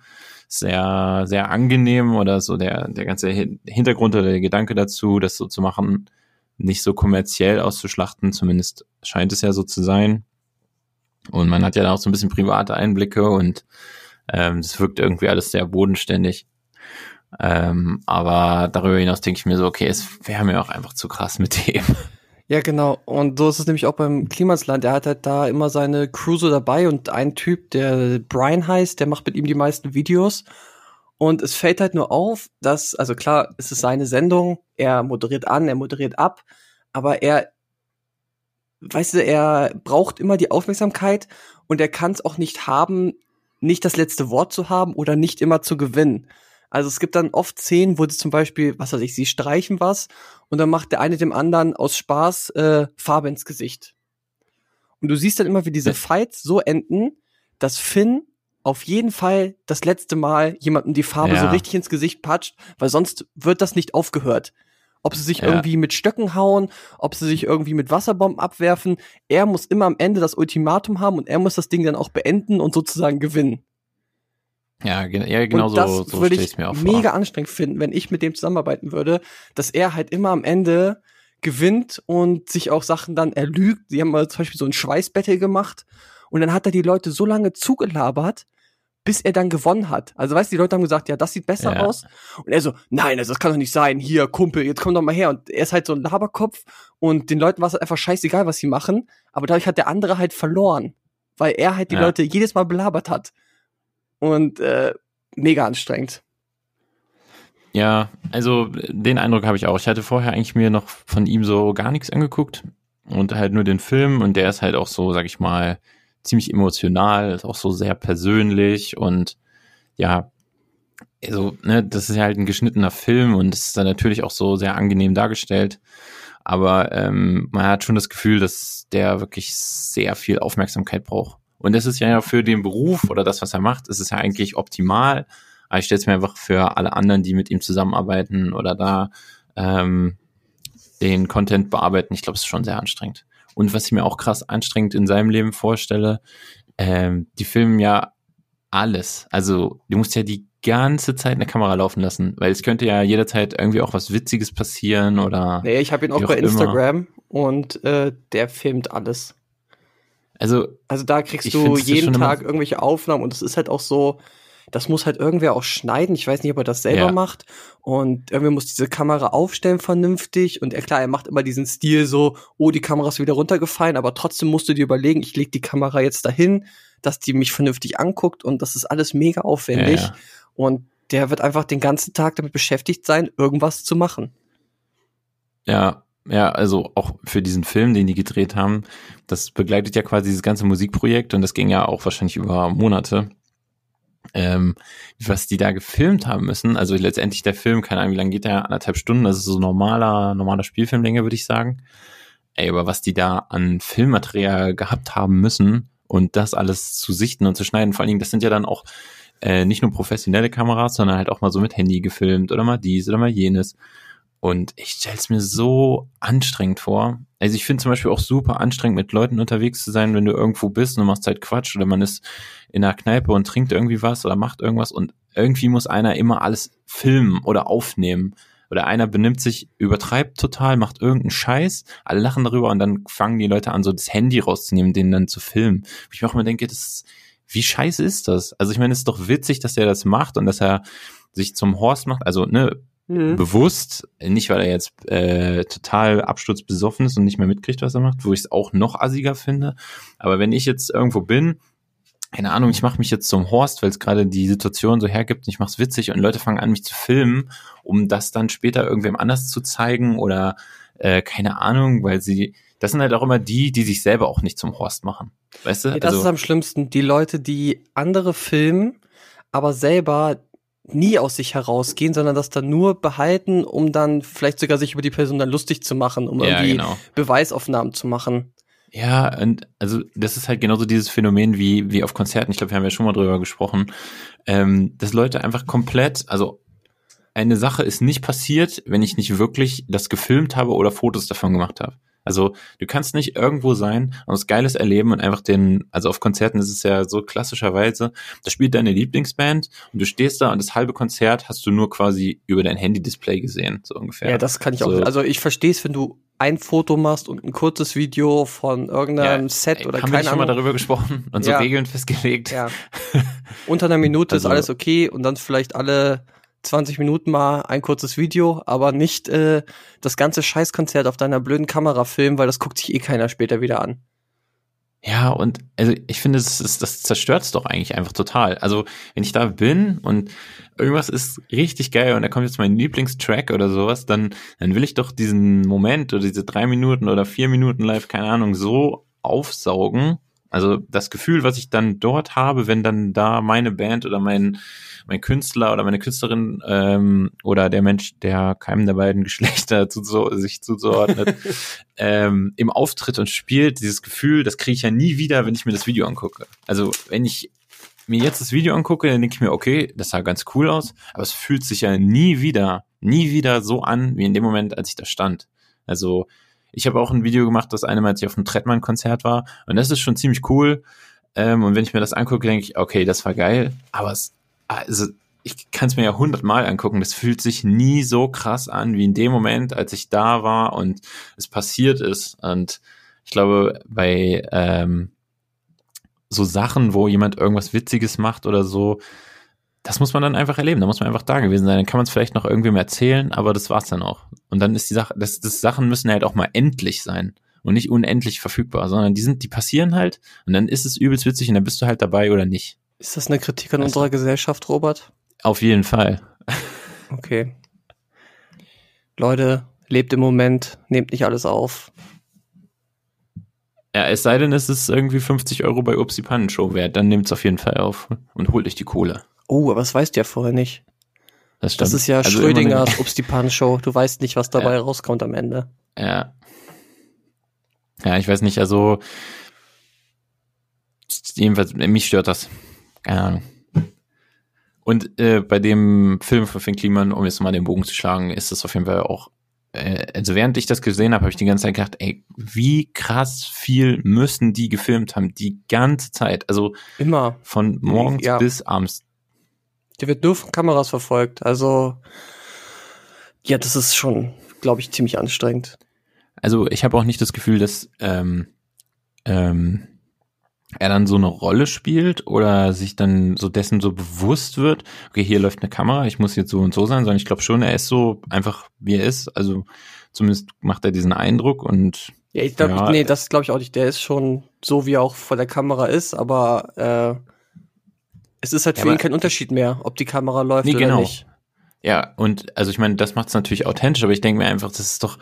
Speaker 5: sehr, sehr angenehm oder so der, der ganze Hintergrund oder der Gedanke dazu, das so zu machen, nicht so kommerziell auszuschlachten, zumindest scheint es ja so zu sein. Und man hat ja auch so ein bisschen private Einblicke und ähm, das wirkt irgendwie alles sehr bodenständig. Ähm, aber darüber hinaus denke ich mir so, okay, es wäre mir auch einfach zu krass mit dem.
Speaker 6: Ja, genau. Und so ist es nämlich auch beim Klimasland. Er hat halt da immer seine so dabei und ein Typ, der Brian heißt, der macht mit ihm die meisten Videos. Und es fällt halt nur auf, dass, also klar, es ist seine Sendung, er moderiert an, er moderiert ab, aber er, weißt du, er braucht immer die Aufmerksamkeit und er kann es auch nicht haben, nicht das letzte Wort zu haben oder nicht immer zu gewinnen. Also es gibt dann oft Szenen, wo sie zum Beispiel, was weiß ich, sie streichen was und dann macht der eine dem anderen aus Spaß äh, Farbe ins Gesicht. Und du siehst dann immer, wie diese Fights so enden, dass Finn auf jeden Fall das letzte Mal jemandem die Farbe
Speaker 5: Ja.
Speaker 6: so richtig ins Gesicht patscht, weil sonst wird das nicht aufgehört. Ob sie sich
Speaker 5: Ja.
Speaker 6: irgendwie mit Stöcken hauen, ob sie sich irgendwie mit Wasserbomben abwerfen, er muss immer am Ende das Ultimatum haben und er muss das Ding dann auch beenden und sozusagen gewinnen.
Speaker 5: Ja, ge ja genau
Speaker 6: und
Speaker 5: so,
Speaker 6: das
Speaker 5: so
Speaker 6: würde
Speaker 5: stelle
Speaker 6: ich
Speaker 5: mir auch
Speaker 6: mega
Speaker 5: vor.
Speaker 6: anstrengend finden, wenn ich mit dem zusammenarbeiten würde, dass er halt immer am Ende gewinnt und sich auch Sachen dann erlügt. Sie haben mal zum Beispiel so ein Schweißbattle gemacht und dann hat er die Leute so lange zugelabert, bis er dann gewonnen hat. Also weißt du, die Leute haben gesagt, ja, das sieht besser
Speaker 5: Ja.
Speaker 6: aus. Und er so, nein, also das kann doch nicht sein. Hier, Kumpel, jetzt komm doch mal her. Und er ist halt so ein Laberkopf und den Leuten war es halt einfach scheißegal, was sie machen. Aber dadurch hat der andere halt verloren, weil er halt die
Speaker 5: Ja.
Speaker 6: Leute jedes Mal belabert hat. Und äh, mega anstrengend.
Speaker 5: Ja, also den Eindruck habe ich auch. Ich hatte vorher eigentlich mir noch von ihm so gar nichts angeguckt und halt nur den Film und der ist halt auch so, sag ich mal, ziemlich emotional, ist auch so sehr persönlich und ja, also, ne, das ist ja halt ein geschnittener Film und es ist dann natürlich auch so sehr angenehm dargestellt. Aber ähm, man hat schon das Gefühl, dass der wirklich sehr viel Aufmerksamkeit braucht. Und das ist ja für den Beruf oder das, was er macht, ist es ja eigentlich optimal. Aber ich stelle es mir einfach für alle anderen, die mit ihm zusammenarbeiten oder da ähm, den Content bearbeiten, ich glaube, es ist schon sehr anstrengend. Und was ich mir auch krass anstrengend in seinem Leben vorstelle, ähm, die filmen ja alles. Also du musst ja die ganze Zeit eine Kamera laufen lassen, weil es könnte ja jederzeit irgendwie auch was Witziges passieren oder
Speaker 6: Nee, ich habe ihn auch
Speaker 5: Wie
Speaker 6: bei
Speaker 5: auch immer.
Speaker 6: Instagram und äh, der filmt alles.
Speaker 5: also
Speaker 6: Also da kriegst du jeden Tag irgendwelche Aufnahmen und es ist halt auch so, das muss halt irgendwer auch schneiden. Ich weiß nicht, ob er das selber
Speaker 5: Ja.
Speaker 6: macht. Und irgendwer muss diese Kamera aufstellen vernünftig. Und er, klar, er macht immer diesen Stil so, oh, die Kamera ist wieder runtergefallen, aber trotzdem musst du dir überlegen, ich leg die Kamera jetzt dahin, dass die mich vernünftig anguckt und das ist alles mega aufwendig.
Speaker 5: Ja, ja.
Speaker 6: Und der wird einfach den ganzen Tag damit beschäftigt sein, irgendwas zu machen.
Speaker 5: Ja, ja, also auch für diesen Film, den die gedreht haben, das begleitet ja quasi dieses ganze Musikprojekt und das ging ja auch wahrscheinlich über Monate. Ähm, was die da gefilmt haben müssen, also letztendlich der Film, keine Ahnung, wie lange geht der? Anderthalb Stunden, das ist so normaler, normaler Spielfilmlänge, würde ich sagen. Ey, aber was die da an Filmmaterial gehabt haben müssen und das alles zu sichten und zu schneiden, vor allen Dingen, das sind ja dann auch äh, nicht nur professionelle Kameras, sondern halt auch mal so mit Handy gefilmt oder mal dies oder mal jenes. Und ich stell's mir so anstrengend vor. Also ich finde zum Beispiel auch super anstrengend, mit Leuten unterwegs zu sein, wenn du irgendwo bist und du machst halt Quatsch oder man ist in einer Kneipe und trinkt irgendwie was oder macht irgendwas und irgendwie muss einer immer alles filmen oder aufnehmen. Oder einer benimmt sich, übertreibt total, macht irgendeinen Scheiß, alle lachen darüber und dann fangen die Leute an, so das Handy rauszunehmen, den dann zu filmen. Wo ich mir denke, das ist, wie scheiße ist das? Also ich meine, es ist doch witzig, dass er das macht und dass er sich zum Horst macht. Also, ne,
Speaker 6: Mhm.
Speaker 5: bewusst, nicht weil er jetzt äh, total absturzbesoffen ist und nicht mehr mitkriegt, was er macht, wo ich es auch noch assiger finde. Aber wenn ich jetzt irgendwo bin, keine Ahnung, ich mache mich jetzt zum Horst, weil es gerade die Situation so hergibt und ich mache es witzig und Leute fangen an, mich zu filmen, um das dann später irgendwem anders zu zeigen oder äh, keine Ahnung, weil sie, das sind halt auch immer die, die sich selber auch nicht zum Horst machen. Weißt du?
Speaker 6: Ja, das ist am schlimmsten. Die Leute, die andere filmen, aber selber nie aus sich herausgehen, sondern das dann nur behalten, um dann vielleicht sogar sich über die Person dann lustig zu machen, um
Speaker 5: ja,
Speaker 6: irgendwie
Speaker 5: genau.
Speaker 6: Beweisaufnahmen zu machen.
Speaker 5: Ja, und also das ist halt genauso dieses Phänomen wie, wie auf Konzerten. Ich glaube, wir haben ja schon mal drüber gesprochen, ähm, dass Leute einfach komplett, also eine Sache ist nicht passiert, wenn ich nicht wirklich das gefilmt habe oder Fotos davon gemacht habe. Also du kannst nicht irgendwo sein und was Geiles erleben und einfach den, also auf Konzerten ist es ja so klassischerweise, da spielt deine Lieblingsband und du stehst da und das halbe Konzert hast du nur quasi über dein Handy-Display gesehen, so ungefähr.
Speaker 6: Ja, das kann ich auch.
Speaker 5: So.
Speaker 6: Also ich verstehe es, wenn du ein Foto machst und ein kurzes Video von irgendeinem
Speaker 5: Ja,
Speaker 6: Set oder
Speaker 5: haben wir
Speaker 6: keine
Speaker 5: nicht schon mal darüber gesprochen und so
Speaker 6: Ja.
Speaker 5: Regeln festgelegt?
Speaker 6: Ja. Unter einer Minute ist
Speaker 5: Also-
Speaker 6: alles okay und dann vielleicht alle 20 Minuten mal ein kurzes Video, aber nicht äh, das ganze Scheißkonzert auf deiner blöden Kamera filmen, weil das guckt sich eh keiner später wieder an.
Speaker 5: Ja, und also ich finde, das, ist, das zerstört es doch eigentlich einfach total. Also, wenn ich da bin und irgendwas ist richtig geil und da kommt jetzt mein Lieblingstrack oder sowas, dann, dann will ich doch diesen Moment oder diese drei Minuten oder vier Minuten live, keine Ahnung, so aufsaugen. Also das Gefühl, was ich dann dort habe, wenn dann da meine Band oder mein, mein Künstler oder meine Künstlerin ähm, oder der Mensch, der keinem der beiden Geschlechter zu, so, sich zuzuordnet, ähm, im Auftritt und spielt, dieses Gefühl, das kriege ich ja nie wieder, wenn ich mir das Video angucke. Also wenn ich mir jetzt das Video angucke, dann denke ich mir, okay, das sah ganz cool aus, aber es fühlt sich ja nie wieder, nie wieder so an, wie in dem Moment, als ich da stand. Also ich habe auch ein Video gemacht, das eine Mal, als ich auf einem Trettmann-Konzert war und das ist schon ziemlich cool. Ähm, und wenn ich mir das angucke, denke ich, okay, das war geil, aber es, also ich kann es mir ja hundertmal angucken, das fühlt sich nie so krass an wie in dem Moment, als ich da war und es passiert ist. Und ich glaube, bei ähm, so Sachen, wo jemand irgendwas Witziges macht oder so, das muss man dann einfach erleben. Da muss man einfach da gewesen sein. Dann kann man es vielleicht noch irgendwem erzählen, aber das war's dann auch. Und dann ist die Sache, das, das Sachen müssen halt auch mal endlich sein und nicht unendlich verfügbar, sondern die sind, die passieren halt und dann ist es übelst witzig und dann bist du halt dabei oder nicht.
Speaker 6: Ist das eine Kritik an
Speaker 5: Also-
Speaker 6: unserer Gesellschaft, Robert?
Speaker 5: Auf jeden Fall.
Speaker 6: Okay. Leute, lebt im Moment, nehmt nicht alles auf.
Speaker 5: Ja, es sei denn, es ist irgendwie 50 Euro bei Upsi Pannenshow wert, dann nehmt's auf jeden Fall auf und holt euch die Kohle.
Speaker 6: Oh, aber das weißt du ja vorher nicht.
Speaker 5: Das, stimmt.
Speaker 6: Das ist ja
Speaker 5: Also
Speaker 6: Schrödingers Obstipan-Show. Du weißt nicht, was dabei
Speaker 5: Ja.
Speaker 6: rauskommt am Ende.
Speaker 5: Ja. Ja, ich weiß nicht, also jedenfalls, mich stört das. Keine Ahnung. Und äh, bei dem Film von Finn Kliman, um jetzt mal den Bogen zu schlagen, ist das auf jeden Fall auch, äh, also während ich das gesehen habe, habe ich die ganze Zeit gedacht, ey, wie krass viel müssen die gefilmt haben, die ganze Zeit. Also
Speaker 6: Immer.
Speaker 5: von morgens
Speaker 6: Ja.
Speaker 5: bis abends.
Speaker 6: Der wird nur von Kameras verfolgt. Also, ja, das ist schon, glaube ich, ziemlich anstrengend.
Speaker 5: Also ich habe auch nicht das Gefühl, dass ähm, ähm, er dann so eine Rolle spielt oder sich dann so dessen so bewusst wird, okay, hier läuft eine Kamera, ich muss jetzt so und so sein, sondern ich glaube schon, er ist so einfach, wie er ist. Also zumindest macht er diesen Eindruck und
Speaker 6: Ja, ich glaube,
Speaker 5: Ja.
Speaker 6: nee, das glaube ich auch nicht. Der ist schon so, wie er auch vor der Kamera ist, aber äh, es ist halt
Speaker 5: Ja,
Speaker 6: für ihn kein Unterschied mehr, ob die Kamera läuft
Speaker 5: Nee,
Speaker 6: oder
Speaker 5: genau.
Speaker 6: nicht.
Speaker 5: ja, und also ich meine, das macht es natürlich authentisch, aber ich denke mir einfach, das ist doch,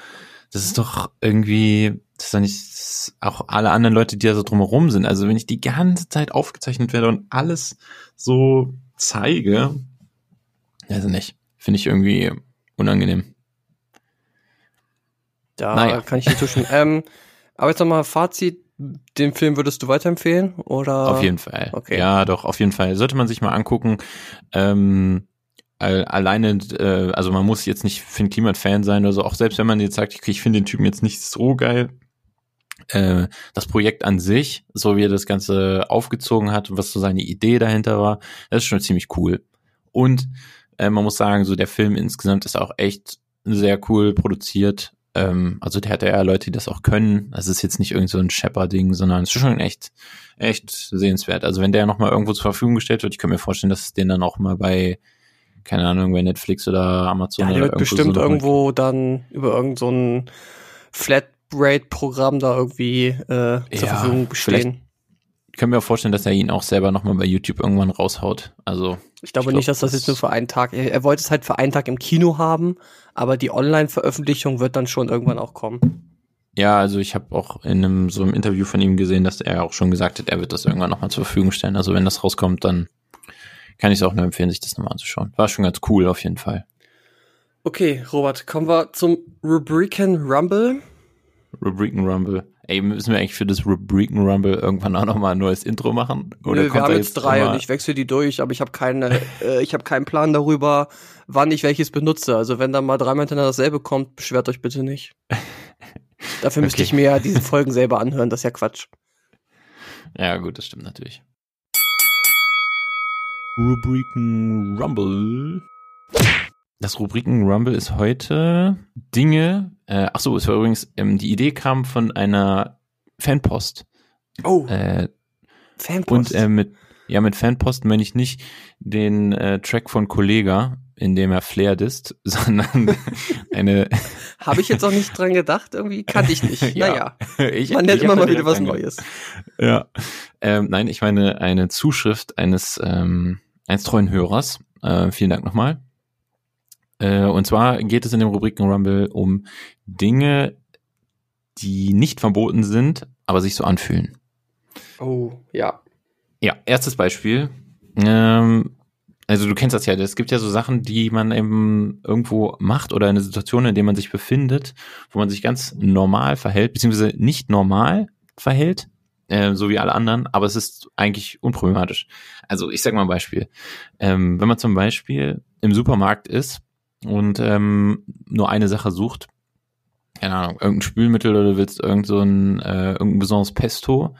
Speaker 5: das ist doch irgendwie, das ist doch nicht ist auch alle anderen Leute, die da so drumherum sind. Also wenn ich die ganze Zeit aufgezeichnet werde und alles so zeige, also nicht, finde ich irgendwie unangenehm.
Speaker 6: Da
Speaker 5: Naja.
Speaker 6: kann ich nicht zustimmen. ähm, aber jetzt nochmal Fazit. Den Film würdest du weiterempfehlen? Oder?
Speaker 5: Auf jeden Fall.
Speaker 6: okay.
Speaker 5: Ja, doch, auf jeden Fall. Sollte man sich mal angucken. Ähm, all- alleine, äh, also man muss jetzt nicht Finn Kliman-Fan sein oder so, auch selbst wenn man jetzt sagt, okay, ich finde den Typen jetzt nicht so geil. Äh, das Projekt an sich, so wie er das Ganze aufgezogen hat und was so seine Idee dahinter war, das ist schon ziemlich cool. Und äh, man muss sagen, so der Film insgesamt ist auch echt sehr cool produziert. Ähm, also der hat ja Leute, die das auch können. Das ist jetzt nicht irgend so ein Shepard-Ding, sondern es ist schon echt, echt sehenswert. Also wenn der nochmal irgendwo zur Verfügung gestellt wird, ich kann mir vorstellen, dass es den dann auch mal bei, keine Ahnung, bei Netflix oder Amazon
Speaker 6: Ja,
Speaker 5: oder
Speaker 6: der wird
Speaker 5: irgendwo
Speaker 6: bestimmt
Speaker 5: so
Speaker 6: irgendwo dann über irgend so ein Flatrate-Programm da irgendwie äh, zur
Speaker 5: Ja,
Speaker 6: Verfügung bestehen.
Speaker 5: Ich kann mir auch vorstellen, dass er ihn auch selber nochmal bei YouTube irgendwann raushaut. Also,
Speaker 6: Ich glaube
Speaker 5: Ich glaub,
Speaker 6: nicht, dass das
Speaker 5: das-
Speaker 6: jetzt nur für einen Tag. Er, er wollte es halt für einen Tag im Kino haben, aber die Online-Veröffentlichung wird dann schon irgendwann auch kommen.
Speaker 5: ja, also ich habe auch in einem so einem Interview von ihm gesehen, dass er auch schon gesagt hat, er wird das irgendwann nochmal zur Verfügung stellen. Also wenn das rauskommt, dann kann ich es auch nur empfehlen, sich das nochmal anzuschauen. War schon ganz cool auf jeden Fall.
Speaker 6: Okay, Robert, kommen wir zum Rubriken Rumble.
Speaker 5: Rubriken Rumble. Ey, müssen wir eigentlich für das Rubriken Rumble irgendwann auch nochmal ein neues Intro machen?
Speaker 6: Nö, wir haben jetzt drei
Speaker 5: immer-
Speaker 6: und ich wechsle die durch, aber ich habe keine, äh, ich habe keinen Plan darüber, wann ich welches benutze. Also wenn da mal dreimal hintereinander dasselbe kommt, beschwert euch bitte nicht. Dafür müsste
Speaker 5: Okay.
Speaker 6: ich mir ja diese Folgen selber anhören, das ist ja Quatsch.
Speaker 5: Ja, gut, das stimmt natürlich. Rubriken Rumble. Das Rubriken Rumble ist heute Dinge. Äh, ach so, es war übrigens, ähm, die Idee kam von einer Fanpost.
Speaker 6: Oh,
Speaker 5: Äh,
Speaker 6: Fanpost.
Speaker 5: und äh, mit, Ja, mit Fanposten meine ich nicht den äh, Track von Kollega, in dem er Flair ist, sondern eine.
Speaker 6: Habe ich jetzt auch nicht dran gedacht, irgendwie kannte ich nicht.
Speaker 5: Ja.
Speaker 6: Naja,
Speaker 5: ich,
Speaker 6: man nennt
Speaker 5: ich
Speaker 6: immer mal wieder was Neues.
Speaker 5: Ja. Ähm, nein, ich meine eine Zuschrift eines, ähm, eines treuen Hörers. Äh, vielen Dank nochmal. Äh, und zwar geht es in dem Rubriken Rumble um Dinge, die nicht verboten sind, aber sich so anfühlen.
Speaker 6: Oh, ja.
Speaker 5: Ja, erstes Beispiel. Ähm, also du kennst das ja, es gibt ja so Sachen, die man eben irgendwo macht oder eine Situation, in der man sich befindet, wo man sich ganz normal verhält, beziehungsweise nicht normal verhält, äh, so wie alle anderen, aber es ist eigentlich unproblematisch. Also ich sag mal ein Beispiel. Ähm, wenn man zum Beispiel im Supermarkt ist und ähm, nur eine Sache sucht, keine Ahnung, irgendein Spülmittel oder du willst irgend so ein, äh, irgendein besonderes Pesto,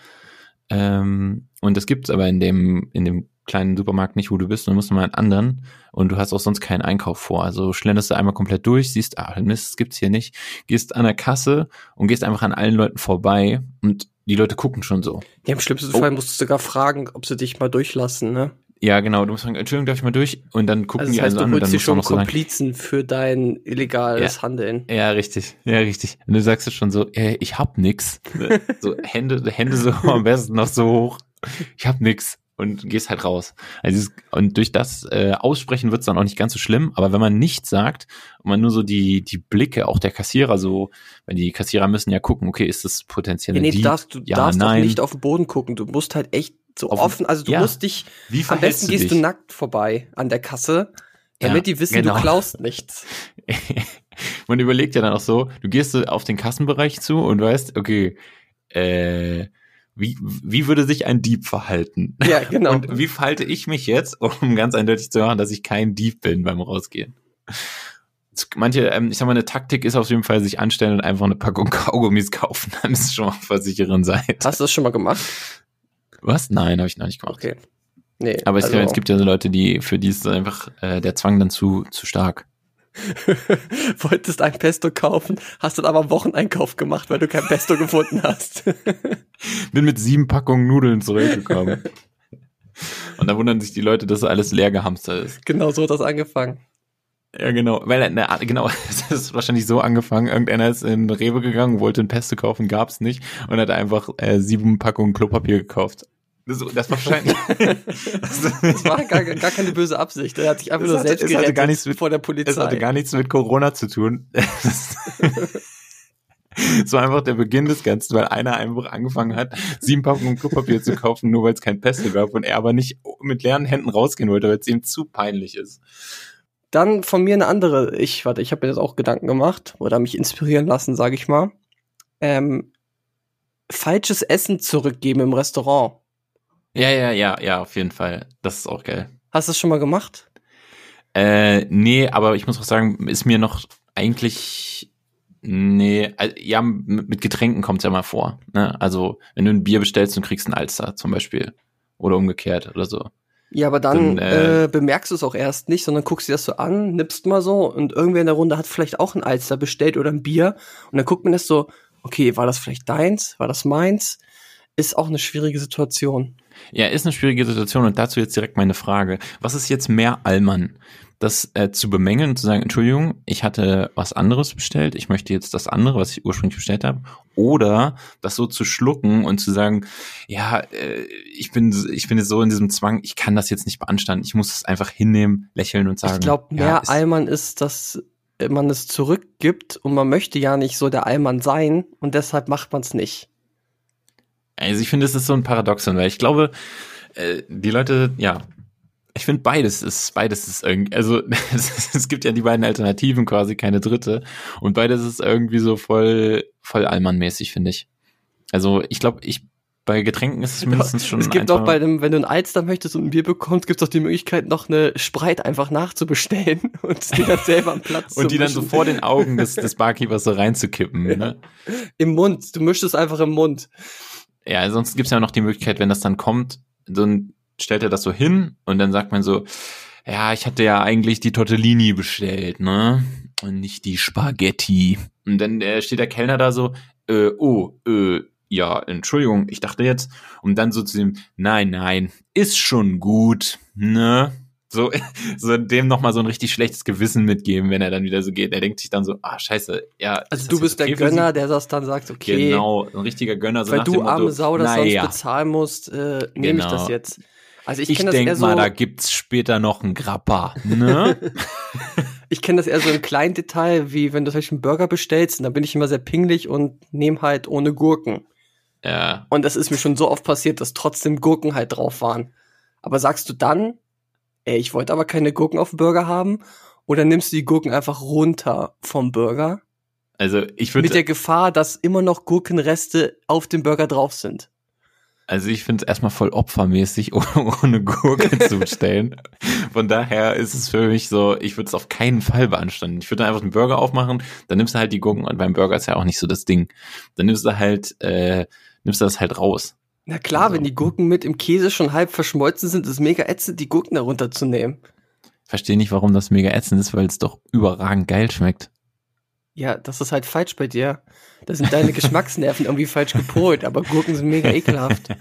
Speaker 5: ähm, und das gibt's aber in dem, in dem kleinen Supermarkt nicht, wo du bist, und du musst mal einen anderen und du hast auch sonst keinen Einkauf vor. Also schlenderst du einmal komplett durch, siehst, ah, Mist, das gibt's hier nicht, gehst an der Kasse und gehst einfach an allen Leuten vorbei und die Leute gucken schon so.
Speaker 6: Ja, im schlimmsten
Speaker 5: Oh.
Speaker 6: Fall musst du sogar fragen, ob sie dich mal durchlassen, ne?
Speaker 5: Ja, genau, du musst sagen, Entschuldigung, darf ich mal durch? Und dann gucken
Speaker 6: Also
Speaker 5: die
Speaker 6: das heißt,
Speaker 5: also an
Speaker 6: du holst dir schon Komplizen für dein illegales Handeln.
Speaker 5: Ja, richtig. Ja, richtig. Und du sagst es schon so, äh, ich hab nix. So Hände, Hände so am besten noch so hoch. Ich hab nix. Und gehst halt raus. Also und durch das äh, Aussprechen wird's dann auch nicht ganz so schlimm, aber wenn man nichts sagt und man nur so die, die Blicke auch der Kassierer so, weil die Kassierer müssen ja gucken, okay, ist das potenziell
Speaker 6: Ja, nee, du darfst, du
Speaker 5: Ja,
Speaker 6: darfst
Speaker 5: nein.
Speaker 6: nicht auf den Boden gucken. Du musst halt echt so
Speaker 5: Auf-
Speaker 6: offen, also du
Speaker 5: ja.
Speaker 6: musst dich,
Speaker 5: Wie
Speaker 6: am besten
Speaker 5: du
Speaker 6: gehst
Speaker 5: dich?
Speaker 6: du nackt vorbei an der Kasse, damit
Speaker 5: Ja,
Speaker 6: die wissen,
Speaker 5: genau.
Speaker 6: du klaust nichts.
Speaker 5: man überlegt ja dann auch so, du gehst so auf den Kassenbereich zu und weißt, okay, äh, wie, wie würde sich ein Dieb verhalten?
Speaker 6: Ja, genau.
Speaker 5: Und wie verhalte ich mich jetzt, um ganz eindeutig zu machen, dass ich kein Dieb bin beim Rausgehen? Manche, ähm, ich sag mal, eine Taktik ist auf jeden Fall sich anstellen und einfach eine Packung Kaugummis kaufen. Dann ist es schon mal auf der sicheren Seite.
Speaker 6: Hast du das schon mal gemacht?
Speaker 5: Was? Nein, habe ich noch nicht gemacht.
Speaker 6: Okay. Nee.
Speaker 5: Aber es,
Speaker 6: also,
Speaker 5: es gibt ja so Leute, die, für die ist einfach äh, der Zwang dann zu, zu stark.
Speaker 6: wolltest ein Pesto kaufen, hast dann aber einen Wocheneinkauf gemacht, weil du kein Pesto gefunden hast.
Speaker 5: Bin mit sieben Packungen Nudeln zurückgekommen. Und da wundern sich die Leute, dass alles leer gehamstert ist.
Speaker 6: genau so hat das angefangen.
Speaker 5: Ja, genau. Weil, na, genau, es ist wahrscheinlich so angefangen. Irgendeiner ist in Rewe gegangen, wollte ein Pesto kaufen, gab's nicht und hat einfach äh, sieben Packungen Klopapier gekauft. Das, das war wahrscheinlich.
Speaker 6: Das war gar, gar keine böse Absicht. Er hat sich einfach
Speaker 5: Es
Speaker 6: nur
Speaker 5: hatte-
Speaker 6: selbst gerettet
Speaker 5: gar nichts mit-
Speaker 6: vor der
Speaker 5: Es
Speaker 6: Polizei.
Speaker 5: hatte gar nichts mit Corona zu tun. Es war einfach der Beginn des Ganzen, weil einer einfach angefangen hat, sieben Packungen Klopapier zu kaufen, nur weil es kein Pesto gab und er aber nicht mit leeren Händen rausgehen wollte, weil es ihm zu peinlich ist.
Speaker 6: Dann von mir eine andere. Ich, warte, ich habe mir das auch Gedanken gemacht oder mich inspirieren lassen, sage ich mal. Ähm, falsches Essen zurückgeben im Restaurant.
Speaker 5: Ja, ja, ja, ja, auf jeden Fall. Das ist auch geil.
Speaker 6: Hast du das schon mal gemacht?
Speaker 5: Äh, nee, aber ich muss auch sagen, ist mir noch eigentlich, nee, also, ja, mit mit Getränken kommt's ja mal vor. Ne? Also, wenn du ein Bier bestellst und kriegst ein Alster zum Beispiel. Oder umgekehrt oder so.
Speaker 6: Ja, aber dann,
Speaker 5: Dann, äh,
Speaker 6: äh, bemerkst du es auch erst nicht, sondern guckst dir das so an, nippst mal so und irgendwer in der Runde hat vielleicht auch ein Alster bestellt oder ein Bier und dann guckt man das so, okay, war das vielleicht deins, war das meins? Ist auch eine schwierige Situation.
Speaker 5: Ja, ist eine schwierige Situation und dazu jetzt direkt meine Frage. Was ist jetzt mehr Allmann? Das äh, zu bemängeln und zu sagen, Entschuldigung, ich hatte was anderes bestellt, ich möchte jetzt das andere, was ich ursprünglich bestellt habe, oder das so zu schlucken und zu sagen, ja, äh, ich bin ich bin jetzt so in diesem Zwang, ich kann das jetzt nicht beanstanden, ich muss es einfach hinnehmen, lächeln und sagen.
Speaker 6: ich glaube, mehr
Speaker 5: ja, ist-
Speaker 6: Allmann ist, dass man es zurückgibt und man möchte ja nicht so der Allmann sein und deshalb macht man es nicht.
Speaker 5: Also ich finde, es ist so ein Paradoxon, weil ich glaube, äh, die Leute, ja, ich finde beides ist, beides ist irgendwie, also es, es gibt ja die beiden Alternativen quasi, keine dritte. Und beides ist irgendwie so voll, voll Allmann-mäßig, finde ich. Also ich glaube, ich, bei Getränken ist es mindestens schon
Speaker 6: es gibt auch bei dem, wenn du ein Alster möchtest und ein Bier bekommst, gibt es auch die Möglichkeit, noch eine Spreit einfach nachzubestellen und die dann selber am Platz
Speaker 5: und
Speaker 6: zu
Speaker 5: die dann so
Speaker 6: mischen.
Speaker 5: vor den Augen des, des Barkeepers so reinzukippen, ne?
Speaker 6: Im Mund. Du mischst es einfach im Mund.
Speaker 5: Ja, sonst gibt's ja noch die Möglichkeit, wenn das dann kommt, dann stellt er das so hin und dann sagt man so, ja, ich hatte ja eigentlich die Tortellini bestellt, ne? Und nicht die Spaghetti. Und dann äh, steht der Kellner da so, äh, oh, äh, ja, Entschuldigung, ich dachte jetzt, um dann so zu dem, nein, nein, ist schon gut, ne? So, so dem nochmal so ein richtig schlechtes Gewissen mitgeben, wenn er dann wieder so geht. Er denkt sich dann so, ah, scheiße, ja.
Speaker 6: Also du bist der
Speaker 5: okay Sie?
Speaker 6: Gönner, der das dann sagt, okay,
Speaker 5: Genau, ein richtiger Gönner. So
Speaker 6: weil du
Speaker 5: dem Motto,
Speaker 6: arme Sau das
Speaker 5: naja,
Speaker 6: sonst bezahlen musst, äh, nehme ich
Speaker 5: Genau.
Speaker 6: das jetzt. Also ich,
Speaker 5: Ich,
Speaker 6: kenne das eher
Speaker 5: denk
Speaker 6: so,
Speaker 5: mal, da gibt's später noch einen Grappa, ne?
Speaker 6: ich kenne das eher so im kleinen Detail, wie wenn du Beispiel einen Burger bestellst, und dann bin ich immer sehr pingelig und nehme halt ohne Gurken.
Speaker 5: ja,
Speaker 6: Und das ist mir schon so oft passiert, dass trotzdem Gurken halt drauf waren. Aber sagst du dann, ey, ich wollte aber keine Gurken auf dem Burger haben, oder nimmst du die Gurken einfach runter vom Burger?
Speaker 5: also ich
Speaker 6: Mit der
Speaker 5: würde,
Speaker 6: Gefahr, dass immer noch Gurkenreste auf dem Burger drauf sind.
Speaker 5: also ich finde es erstmal voll opfermäßig, ohne, Gurke zu bestellen. Von daher ist es für mich so, ich würde es auf keinen Fall beanstanden. Ich würde einfach einen Burger aufmachen, dann nimmst du halt die Gurken und beim Burger ist ja auch nicht so das Ding. Dann nimmst du halt, äh, nimmst du das halt raus.
Speaker 6: Na klar,
Speaker 5: Also.
Speaker 6: wenn die Gurken mit im Käse schon halb verschmolzen sind, ist es mega ätzend, die Gurken darunter zu nehmen.
Speaker 5: Verstehe nicht, warum das mega ätzend ist, weil es doch überragend geil schmeckt.
Speaker 6: Ja, das ist halt falsch bei dir. Da sind deine Geschmacksnerven irgendwie falsch gepolt, aber Gurken sind mega ekelhaft.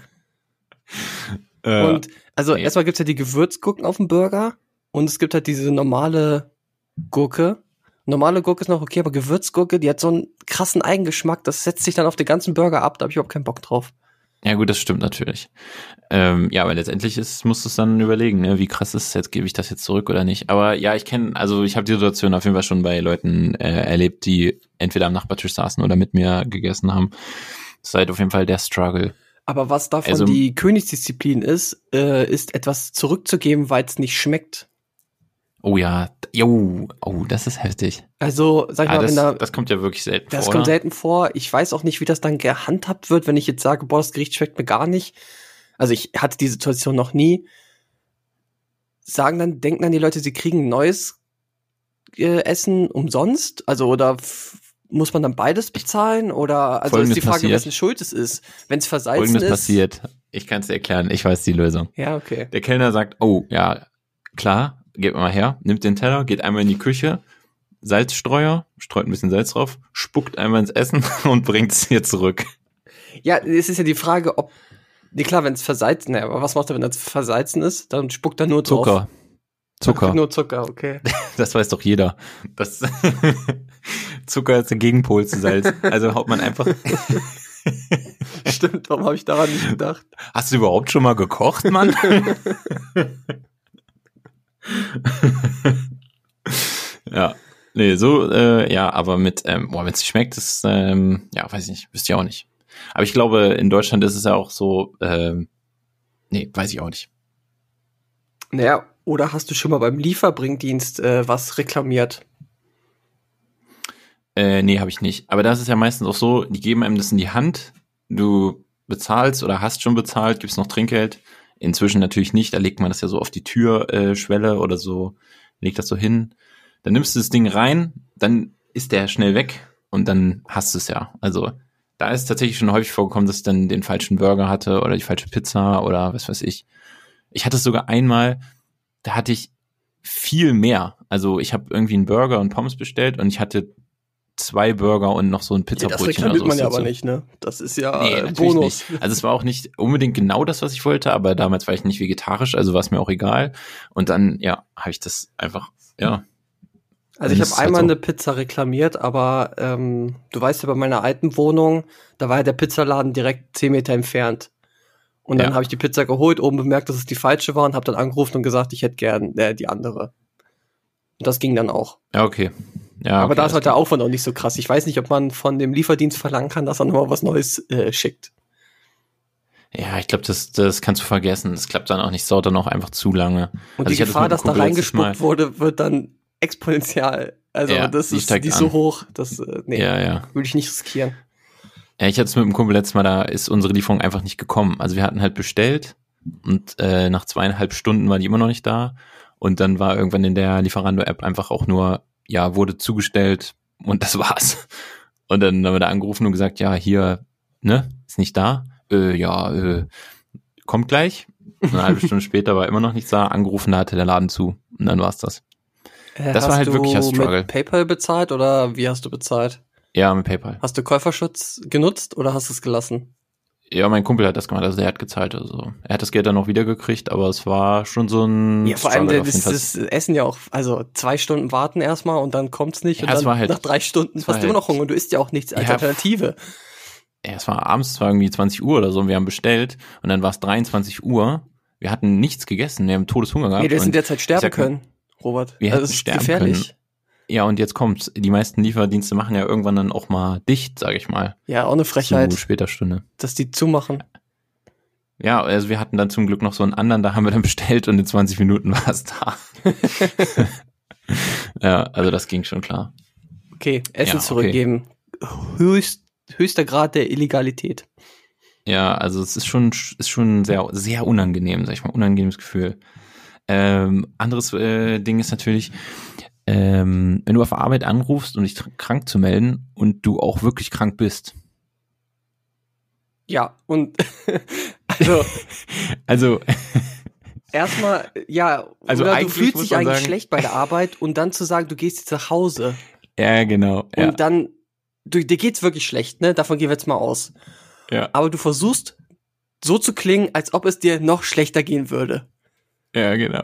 Speaker 5: Äh,
Speaker 6: Und also
Speaker 5: nee.
Speaker 6: erstmal gibt's ja die Gewürzgurken auf dem Burger und es gibt halt diese normale Gurke. Normale Gurke ist noch okay, aber Gewürzgurke, die hat so einen krassen Eigengeschmack, das setzt sich dann auf den ganzen Burger ab, da habe ich überhaupt keinen Bock drauf.
Speaker 5: Ja gut, das stimmt natürlich. Ähm, ja, aber letztendlich ist, musst du es dann überlegen, ne? wie krass ist es jetzt, gebe ich das jetzt zurück oder nicht. Aber ja, ich kenne, also ich habe die Situation auf jeden Fall schon bei Leuten äh, erlebt, die entweder am Nachbartisch saßen oder mit mir gegessen haben. Ist halt auf jeden Fall der Struggle.
Speaker 6: Aber was davon
Speaker 5: Also-
Speaker 6: die Königsdisziplin ist, äh, ist etwas zurückzugeben, weil es nicht schmeckt.
Speaker 5: Oh ja, jo, oh, das ist heftig.
Speaker 6: Also, sag ich
Speaker 5: Ah,
Speaker 6: mal,
Speaker 5: das,
Speaker 6: wenn da,
Speaker 5: das kommt ja wirklich selten
Speaker 6: das
Speaker 5: vor.
Speaker 6: kommt
Speaker 5: oder?
Speaker 6: selten vor. Ich weiß auch nicht, wie das dann gehandhabt wird, wenn ich jetzt sage, boah, das Gericht schmeckt mir gar nicht. Also ich hatte die Situation noch nie. Sagen dann, denken dann die Leute, sie kriegen ein neues äh, Essen umsonst? Also oder muss man dann beides bezahlen? Oder also
Speaker 5: Folgendes
Speaker 6: ist die Frage, wessen Schuld es ist. Wenn es versalzen
Speaker 5: Folgendes
Speaker 6: ist.
Speaker 5: passiert. Ich kann es dir erklären, ich weiß die Lösung.
Speaker 6: Ja, okay.
Speaker 5: Der Kellner sagt, oh, ja, klar, geht mal her, nimmt den Teller, geht einmal in die Küche, Salzstreuer, streut ein bisschen Salz drauf, spuckt einmal ins Essen und bringt es hier zurück.
Speaker 6: Ja, es ist ja die Frage, ob. Nee, klar, wenn es versalzen, naja, aber was macht er, wenn das versalzen ist? Dann spuckt er nur drauf.
Speaker 5: Zucker. Zucker.
Speaker 6: Nur Zucker, okay.
Speaker 5: Das weiß doch jeder. Das Zucker ist der Gegenpol zu Salz. Also haut man einfach.
Speaker 6: Stimmt, warum habe ich daran nicht gedacht?
Speaker 5: Hast du überhaupt schon mal gekocht, Mann? ja. Nee, so, äh, ja, aber mit, ähm, boah, wenn es nicht schmeckt, ist, ähm, ja, weiß ich nicht, wisst ihr auch nicht. Aber ich glaube, in Deutschland ist es ja auch so, ähm, nee, weiß ich auch nicht.
Speaker 6: Naja, oder hast du schon mal beim Lieferbringdienst äh, was reklamiert?
Speaker 5: Äh, nee, habe ich nicht. Aber das ist ja meistens auch so, die geben einem das in die Hand, du bezahlst oder hast schon bezahlt, gibst noch Trinkgeld. Inzwischen natürlich nicht, da legt man das ja so auf die Türschwelle äh, oder so, legt das so hin. Dann nimmst du das Ding rein, dann ist der schnell weg und dann hast du es ja. Also da ist tatsächlich schon häufig vorgekommen, dass ich dann den falschen Burger hatte oder die falsche Pizza oder was weiß ich. Ich hatte es sogar einmal, da hatte ich viel mehr. Also ich habe irgendwie einen Burger und Pommes bestellt und ich hatte zwei Burger und noch so ein
Speaker 6: Ja, das
Speaker 5: Pizzabrötchen
Speaker 6: reklamiert
Speaker 5: oder
Speaker 6: man ja aber nicht, ne? Das ist ja
Speaker 5: Nee,
Speaker 6: äh, Bonus.
Speaker 5: nicht. Also es war auch nicht unbedingt genau das, was ich wollte, aber damals war ich nicht vegetarisch, also war es mir auch egal. Und dann, ja, habe ich das einfach, ja.
Speaker 6: Also ich
Speaker 5: Das
Speaker 6: habe
Speaker 5: halt
Speaker 6: einmal
Speaker 5: so.
Speaker 6: eine Pizza reklamiert, aber ähm, du weißt ja, bei meiner alten Wohnung, da war ja der Pizzaladen direkt 10 Meter entfernt. Und dann
Speaker 5: Ja.
Speaker 6: habe ich die Pizza geholt, oben bemerkt, dass es die falsche war und habe dann angerufen und gesagt, ich hätte gern äh, die andere. Und das ging dann auch.
Speaker 5: Ja, okay. Ja,
Speaker 6: aber
Speaker 5: okay,
Speaker 6: da ist halt der. Aufwand auch nicht so krass. Ich weiß nicht, ob man von dem Lieferdienst verlangen kann, dass er nochmal was Neues äh, schickt.
Speaker 5: Ja, ich glaube, das, das kannst du vergessen. Das klappt dann auch nicht, dauert dann auch einfach zu lange.
Speaker 6: Und
Speaker 5: Also
Speaker 6: die Gefahr,
Speaker 5: einem
Speaker 6: dass da
Speaker 5: Kumpel letztes
Speaker 6: reingespuckt wurde, wird dann exponentiell. Also
Speaker 5: Ja,
Speaker 6: das ist, die ist so hoch, das äh, nee,
Speaker 5: Ja, ja.
Speaker 6: würde ich nicht riskieren.
Speaker 5: Ja, ich hatte es mit dem Kumpel letztes Mal, da ist unsere Lieferung einfach nicht gekommen. Also wir hatten halt bestellt und äh, nach zweieinhalb Stunden war die immer noch nicht da. Und dann war irgendwann in der Lieferando-App einfach auch nur, ja, wurde zugestellt und das war's. Und dann haben wir da angerufen und gesagt, ja, hier, ne, ist nicht da. Äh, ja, äh, kommt gleich. Eine halbe Stunde später war immer noch nichts da. Angerufen, da hatte der Laden zu. Und dann war's das.
Speaker 6: Äh,
Speaker 5: Das war
Speaker 6: hast
Speaker 5: halt wirklich ein Struggle.
Speaker 6: mit PayPal bezahlt oder wie hast du bezahlt?
Speaker 5: Ja, mit PayPal.
Speaker 6: Hast du Käuferschutz genutzt oder hast du es gelassen?
Speaker 5: Ja, mein Kumpel hat das gemacht, also der hat gezahlt. Also er hat das Geld dann noch wiedergekriegt, aber es war schon so ein.
Speaker 6: Ja, vor allem das, das Essen ja auch, also zwei Stunden warten erstmal und dann kommt's nicht
Speaker 5: Ja,
Speaker 6: und
Speaker 5: es
Speaker 6: dann
Speaker 5: halt-
Speaker 6: nach drei Stunden hast du immer noch
Speaker 5: halt-
Speaker 6: Hunger und du isst ja auch nichts als
Speaker 5: Ja,
Speaker 6: Alternative.
Speaker 5: Ja, es war abends, es war irgendwie 20 Uhr oder so und wir haben bestellt und dann war es 23 Uhr. Wir hatten nichts gegessen, wir haben Todeshunger gehabt.
Speaker 6: Nee, du hättest in der Zeit sterben
Speaker 5: sag
Speaker 6: können, Robert.
Speaker 5: wir
Speaker 6: also
Speaker 5: hätten sterben
Speaker 6: gefährlich.
Speaker 5: Ja, und jetzt kommt's. Die meisten Lieferdienste machen ja irgendwann dann auch mal dicht, sage ich mal.
Speaker 6: Ja, auch eine Frechheit,
Speaker 5: Zu später Stunde.
Speaker 6: dass die zumachen.
Speaker 5: Ja, also wir hatten dann zum Glück noch so einen anderen, da haben wir dann bestellt und in 20 Minuten war es da. ja, also das ging schon klar.
Speaker 6: Okay, Essen
Speaker 5: Ja, okay.
Speaker 6: zurückgeben. Höchst, höchster Grad der Illegalität.
Speaker 5: Ja, also es ist schon, ist schon sehr, sehr unangenehm, sag ich mal, unangenehmes Gefühl. Ähm, anderes äh, Ding ist natürlich, ähm, wenn du auf Arbeit anrufst, um dich krank zu melden und du auch wirklich krank bist.
Speaker 6: Ja, und also
Speaker 5: Also,
Speaker 6: erstmal, ja,
Speaker 5: Also
Speaker 6: oder du fühlst dich eigentlich
Speaker 5: sagen-
Speaker 6: schlecht bei der Arbeit und dann zu sagen, du gehst jetzt nach Hause
Speaker 5: ja, genau. Ja,
Speaker 6: und dann, du, dir geht's wirklich schlecht, ne? Davon gehen wir jetzt mal aus.
Speaker 5: ja,
Speaker 6: Aber du versuchst so zu klingen, als ob es dir noch schlechter gehen würde.
Speaker 5: ja, genau.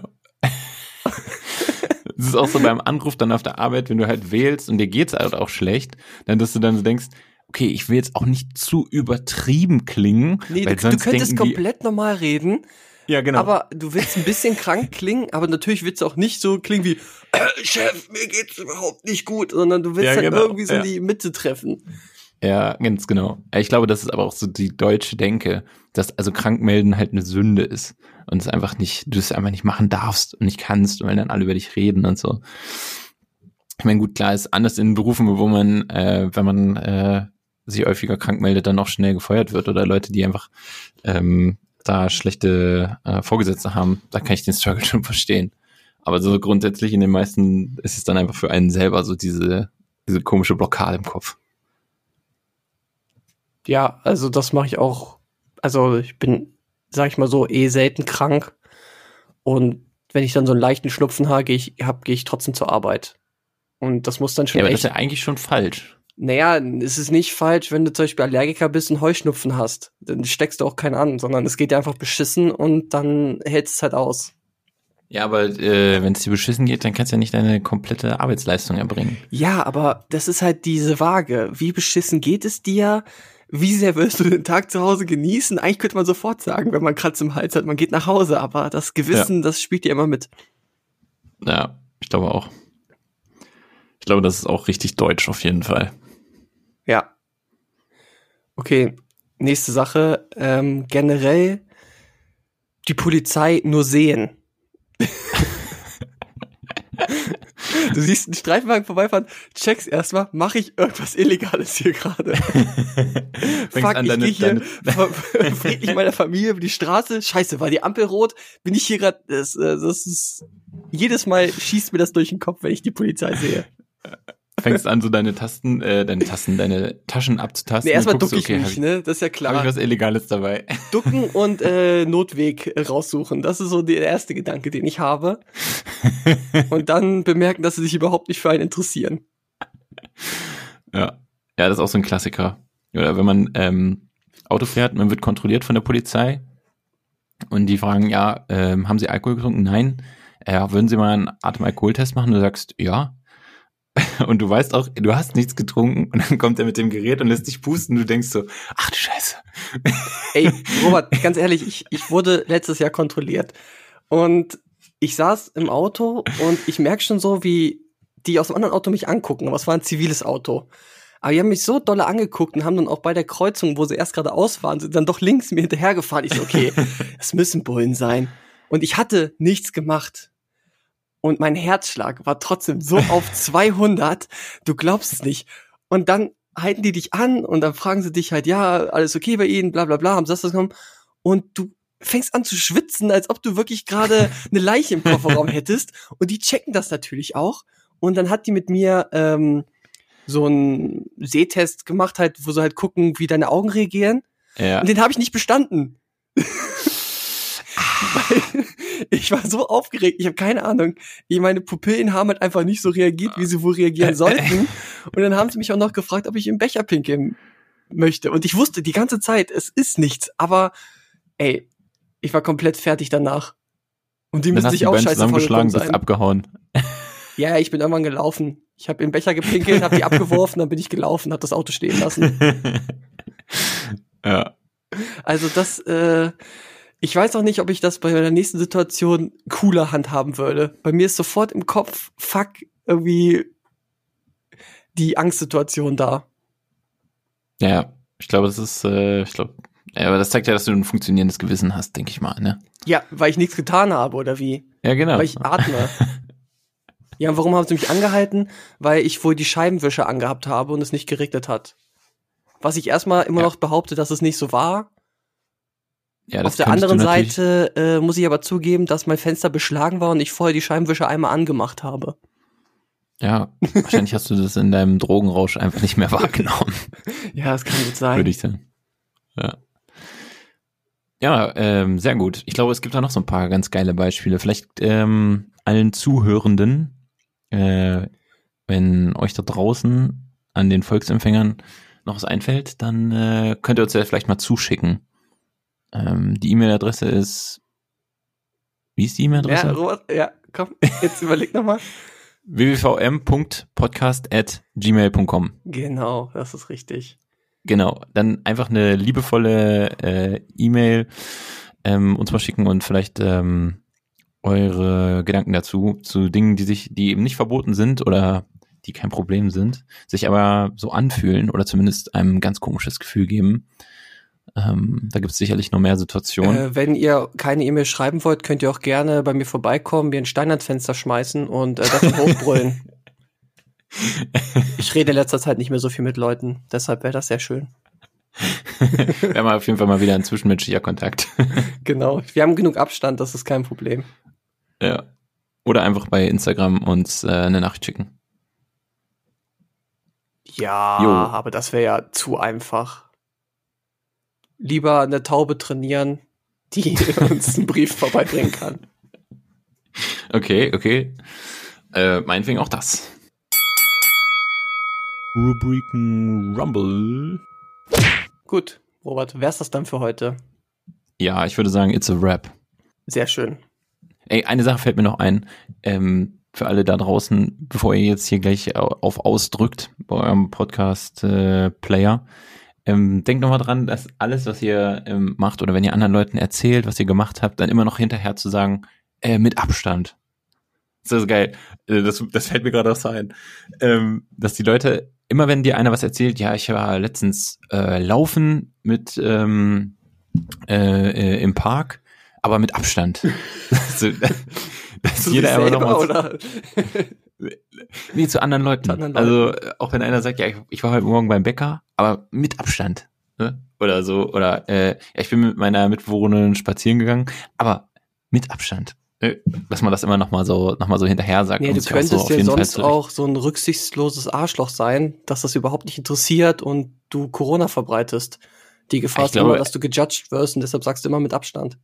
Speaker 5: Es ist auch so beim Anruf dann auf der Arbeit, wenn du halt wählst und dir geht's halt auch schlecht, dann dass du dann so denkst, okay, ich will jetzt auch nicht zu übertrieben klingen,
Speaker 6: Nee,
Speaker 5: weil
Speaker 6: du, du
Speaker 5: sonst
Speaker 6: könntest
Speaker 5: denken die,
Speaker 6: komplett normal reden,
Speaker 5: ja genau,
Speaker 6: aber du willst ein bisschen krank klingen, aber natürlich willst du auch nicht so klingen wie äh, Chef, mir geht's überhaupt nicht gut, sondern du willst
Speaker 5: Ja,
Speaker 6: halt
Speaker 5: genau,
Speaker 6: irgendwie so
Speaker 5: ja.
Speaker 6: in die Mitte treffen.
Speaker 5: Ja, ganz genau. Ich glaube, das ist aber auch so die deutsche Denke, dass also Krankmelden halt eine Sünde ist und es einfach nicht, du es einfach nicht machen darfst und nicht kannst, weil dann alle über dich reden und so. Ich meine, gut, klar ist anders in Berufen, wo man, äh, wenn man äh, sich häufiger krank meldet, dann noch schnell gefeuert wird oder Leute, die einfach ähm, da schlechte äh, Vorgesetzte haben, da kann ich den Struggle schon verstehen. Aber so grundsätzlich in den meisten ist es dann einfach für einen selber so diese, diese komische Blockade im Kopf.
Speaker 6: Ja, also das mache ich auch. Also ich bin, sag ich mal so, eh selten krank. Und wenn ich dann so einen leichten Schnupfen habe, gehe ich, hab, gehe ich trotzdem zur Arbeit. Und das muss dann schon
Speaker 5: Ja, aber das
Speaker 6: echt.
Speaker 5: ist ja eigentlich schon falsch.
Speaker 6: Naja, es ist nicht falsch, wenn du zum Beispiel Allergiker bist und Heuschnupfen hast. Dann steckst du auch keinen an, sondern es geht dir einfach beschissen und dann hältst es halt aus.
Speaker 5: Ja, aber äh, wenn es dir beschissen geht, dann kannst du ja nicht deine komplette Arbeitsleistung erbringen.
Speaker 6: Ja, aber das ist halt diese Waage. Wie beschissen geht es dir? Wie sehr wirst du den Tag zu Hause genießen? Eigentlich könnte man sofort sagen, wenn man Kratz im Hals hat, man geht nach Hause, aber das Gewissen, das spielt ja immer mit.
Speaker 5: Ja, ich glaube auch. Ich glaube, das ist auch richtig deutsch auf jeden Fall.
Speaker 6: Ja. Okay, nächste Sache. Ähm, generell die Polizei nur sehen. Du siehst einen Streifenwagen vorbeifahren, checkst erstmal, mache ich irgendwas Illegales hier gerade. Fuck,
Speaker 5: an,
Speaker 6: ich
Speaker 5: deine-
Speaker 6: hier
Speaker 5: deine-
Speaker 6: ver- friedlich meiner Familie über die Straße. Scheiße, war die Ampel rot? Bin ich hier gerade? Das, äh, das ist jedes Mal schießt mir das durch den Kopf, wenn ich die Polizei sehe.
Speaker 5: Fängst an, so deine Tasten, äh, deine Tasten, deine Taschen abzutasten.
Speaker 6: Nee, erstmal ducke ich
Speaker 5: okay,
Speaker 6: mich,
Speaker 5: hab
Speaker 6: ne? Das ist ja
Speaker 5: ich,
Speaker 6: klar.
Speaker 5: Hab ich was Illegales dabei?
Speaker 6: Ducken und äh, Notweg raussuchen. Das ist so der erste Gedanke, den ich habe. Und dann bemerken, dass sie sich überhaupt nicht für einen interessieren.
Speaker 5: Ja. Ja, das ist auch so ein Klassiker. Oder wenn man ähm, Auto fährt, man wird kontrolliert von der Polizei und die fragen, ja, ähm, haben Sie Alkohol getrunken? Nein. Ja, würden Sie mal einen Atemalkoholtest machen? Du sagst, ja. Und du weißt auch, du hast nichts getrunken und dann kommt er mit dem Gerät und lässt dich pusten und du denkst so, ach du Scheiße.
Speaker 6: Ey, Robert, ganz ehrlich, ich, ich wurde letztes Jahr kontrolliert. Und ich saß im Auto und ich merke schon so, wie die aus dem anderen Auto mich angucken. Aber es war ein ziviles Auto. Aber die haben mich so dolle angeguckt und haben dann auch bei der Kreuzung, wo sie erst gerade aus waren, sind dann doch links mir hinterhergefahren. Ich so, okay, es müssen Bullen sein. Und ich hatte nichts gemacht. Und mein Herzschlag war trotzdem so auf 200. Du glaubst es nicht. Und dann halten die dich an und dann fragen sie dich halt, ja, alles okay bei ihnen, bla bla bla, haben sie das bekommen? Und du fängst an zu schwitzen, als ob du wirklich gerade eine Leiche im Kofferraum hättest. Und die checken das natürlich auch. Und dann hat die mit mir ähm, so einen Sehtest gemacht, halt, wo sie halt gucken, wie deine Augen reagieren.
Speaker 5: Ja.
Speaker 6: Und den habe ich nicht bestanden. Weil ich war so aufgeregt, ich habe keine Ahnung. Ich, meine Pupillen haben halt einfach nicht so reagiert, wie sie wohl reagieren sollten. Und dann haben sie mich auch noch gefragt, ob ich im Becher pinkeln möchte. Und ich wusste die ganze Zeit, es ist nichts. Aber, ey, ich war komplett fertig danach. Und die müssen sich auch scheiße
Speaker 5: zusammengeschlagen, bist abgehauen.
Speaker 6: Ja, ich bin irgendwann gelaufen. Ich habe im Becher gepinkelt, habe die abgeworfen, dann bin ich gelaufen, habe das Auto stehen lassen.
Speaker 5: ja.
Speaker 6: Also das, äh, ich weiß auch nicht, ob ich das bei der nächsten Situation cooler handhaben würde. Bei mir ist sofort im Kopf, fuck, irgendwie die Angstsituation da.
Speaker 5: Ja. Ich glaube, das ist, äh, ich glaube, ja, aber das zeigt ja, dass du ein funktionierendes Gewissen hast, denke ich mal, ne?
Speaker 6: Ja, weil ich nichts getan habe, oder wie?
Speaker 5: Ja, genau.
Speaker 6: Weil ich atme. ja, und warum haben sie mich angehalten? Weil ich wohl die Scheibenwischer angehabt habe und es nicht geregnet hat. Was ich erstmal immer
Speaker 5: Ja.
Speaker 6: noch behaupte, dass es nicht so war.
Speaker 5: Ja,
Speaker 6: Auf der anderen Seite äh, muss ich aber zugeben, dass mein Fenster beschlagen war und ich vorher die Scheibenwischer einmal angemacht habe.
Speaker 5: Ja, wahrscheinlich hast du das in deinem Drogenrausch einfach nicht mehr wahrgenommen,
Speaker 6: Ja, das kann gut sein.
Speaker 5: würde ich sagen. Ja. Ja, ähm, sehr gut. Ich glaube, es gibt da noch so ein paar ganz geile Beispiele. Vielleicht ähm, allen Zuhörenden, äh, wenn euch da draußen an den Volksempfängern noch was einfällt, dann äh, könnt ihr uns ja vielleicht mal zuschicken. Ähm, die E-Mail-Adresse ist, wie ist die E-Mail-Adresse?
Speaker 6: ja, Robert, ja, komm, jetzt überleg noch mal.
Speaker 5: www.podcast.gmail.com.
Speaker 6: Genau, das ist richtig.
Speaker 5: Genau, dann einfach eine liebevolle äh, E-Mail ähm, uns mal schicken und vielleicht ähm, eure Gedanken dazu, zu Dingen, die sich, die eben nicht verboten sind oder die kein Problem sind, sich aber so anfühlen oder zumindest einem ein ganz komisches Gefühl geben. Ähm, da gibt es sicherlich noch mehr Situationen.
Speaker 6: Äh, wenn ihr keine E-Mail schreiben wollt, könnt ihr auch gerne bei mir vorbeikommen, mir ein Stein ans Fenster schmeißen und äh, das hochbrüllen. ich rede in letzter Zeit nicht mehr so viel mit Leuten, deshalb wäre das sehr schön.
Speaker 5: Wir haben auf jeden Fall mal wieder einen zwischenmenschlicher Kontakt.
Speaker 6: Genau, wir haben genug Abstand, das ist kein Problem.
Speaker 5: ja. Oder einfach bei Instagram uns äh, eine Nachricht schicken.
Speaker 6: Ja,
Speaker 5: Jo.
Speaker 6: aber das wäre ja zu einfach. Lieber eine Taube trainieren, die uns einen Brief vorbeibringen kann.
Speaker 5: Okay, okay. Äh, meinetwegen auch das. Rubriken Rumble.
Speaker 6: Gut, Robert, wär's das dann für heute?
Speaker 5: Ja, ich würde sagen, it's a rap.
Speaker 6: Sehr schön.
Speaker 5: Ey, eine Sache fällt mir noch ein. Ähm, für alle da draußen, bevor ihr jetzt hier gleich au- auf ausdrückt bei eurem Podcast-Player, ähm, denkt nochmal dran, dass alles, was ihr ähm, macht oder wenn ihr anderen Leuten erzählt, was ihr gemacht habt, dann immer noch hinterher zu sagen, äh, mit Abstand. Das ist geil. Äh, Das, das fällt mir gerade auch so ein. Ähm, dass die Leute, immer wenn dir einer was erzählt, ja, ich war letztens äh, laufen mit ähm, äh, äh, im Park, aber mit Abstand. so, dass
Speaker 6: Zu
Speaker 5: jeder immer noch mal
Speaker 6: oder?
Speaker 5: Nee, zu anderen Leuten.
Speaker 6: Zu anderen
Speaker 5: Also äh, auch wenn einer sagt, ja, ich, ich war heute Morgen beim Bäcker, aber mit Abstand. Ne? Oder so. Oder äh, ja, ich bin mit meiner Mitbewohnerin spazieren gegangen, aber mit Abstand. Äh, Dass man das immer noch mal so, noch mal so hinterher sagt.
Speaker 6: Nee,
Speaker 5: und
Speaker 6: du
Speaker 5: so
Speaker 6: könntest
Speaker 5: auf
Speaker 6: ja
Speaker 5: Fall
Speaker 6: sonst auch so ein rücksichtsloses Arschloch sein, dass das überhaupt nicht interessiert und du Corona verbreitest. Die Gefahr
Speaker 5: Ich
Speaker 6: ist
Speaker 5: glaube-
Speaker 6: immer, dass du gejudged wirst und deshalb sagst du immer mit Abstand.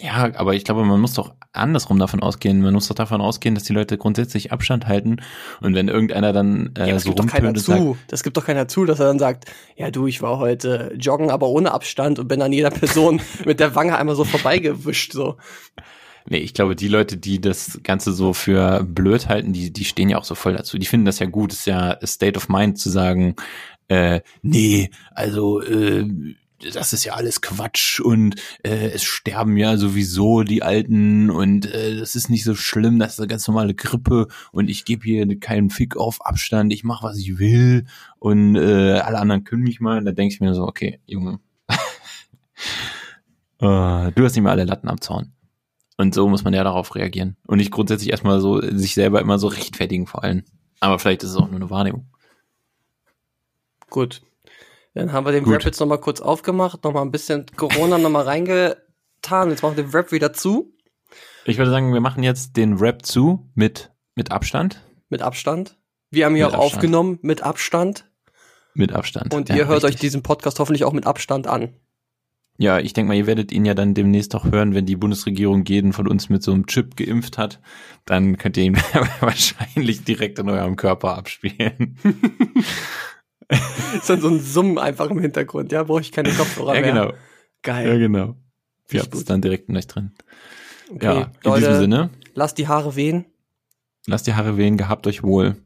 Speaker 5: Ja, aber ich glaube, man muss doch andersrum davon ausgehen. Man muss doch davon ausgehen, dass die Leute grundsätzlich Abstand halten. Und wenn irgendeiner dann äh,
Speaker 6: Ja, das
Speaker 5: so
Speaker 6: gibt doch keiner
Speaker 5: und sagt,
Speaker 6: zu. Das gibt doch keiner zu, dass er dann sagt, ja du, ich war heute joggen, aber ohne Abstand und bin an jeder Person mit der Wange einmal so vorbeigewischt, so.
Speaker 5: Nee, ich glaube, die Leute, die das Ganze so für blöd halten, die, die stehen ja auch so voll dazu. Die finden das ja gut, ist ja State of Mind zu sagen, äh, nee, also äh, das ist ja alles Quatsch und äh, es sterben ja sowieso die Alten und äh, das ist nicht so schlimm, das ist eine ganz normale Grippe und ich gebe hier keinen Fick auf Abstand, ich mache, was ich will und äh, alle anderen können mich mal. Da denke ich mir so, okay, Junge, äh, du hast nicht mal alle Latten am Zaun. Und so muss man ja darauf reagieren. Und nicht grundsätzlich erstmal so sich selber immer so rechtfertigen vor allem. Aber vielleicht ist es auch nur eine Wahrnehmung.
Speaker 6: Gut. Dann haben wir den
Speaker 5: Gut.
Speaker 6: Rap jetzt nochmal kurz aufgemacht, nochmal ein bisschen Corona nochmal reingetan. Jetzt machen wir den Rap wieder zu,
Speaker 5: Ich würde sagen, wir machen jetzt den Rap zu mit, mit Abstand.
Speaker 6: mit Abstand. Wir haben hier
Speaker 5: Mit
Speaker 6: auch
Speaker 5: Abstand.
Speaker 6: aufgenommen mit Abstand.
Speaker 5: Mit Abstand.
Speaker 6: Und
Speaker 5: Ja,
Speaker 6: ihr hört euch
Speaker 5: richtig.
Speaker 6: diesen Podcast hoffentlich auch mit Abstand an.
Speaker 5: Ja, ich denke mal, ihr werdet ihn ja dann demnächst auch hören, wenn die Bundesregierung jeden von uns mit so einem Chip geimpft hat. Dann könnt ihr ihn wahrscheinlich direkt in eurem Körper abspielen.
Speaker 6: ist dann so ein Summen einfach im Hintergrund, ja, brauche ich keine Kopfhörer
Speaker 5: ja,
Speaker 6: mehr.
Speaker 5: genau.
Speaker 6: Geil.
Speaker 5: Ja, genau.
Speaker 6: Richtig
Speaker 5: habt es
Speaker 6: gut.
Speaker 5: dann direkt in euch drin.
Speaker 6: Okay,
Speaker 5: Ja, in
Speaker 6: Leute,
Speaker 5: diesem Sinne,
Speaker 6: lasst die Haare wehen.
Speaker 5: lasst die Haare wehen, gehabt euch wohl.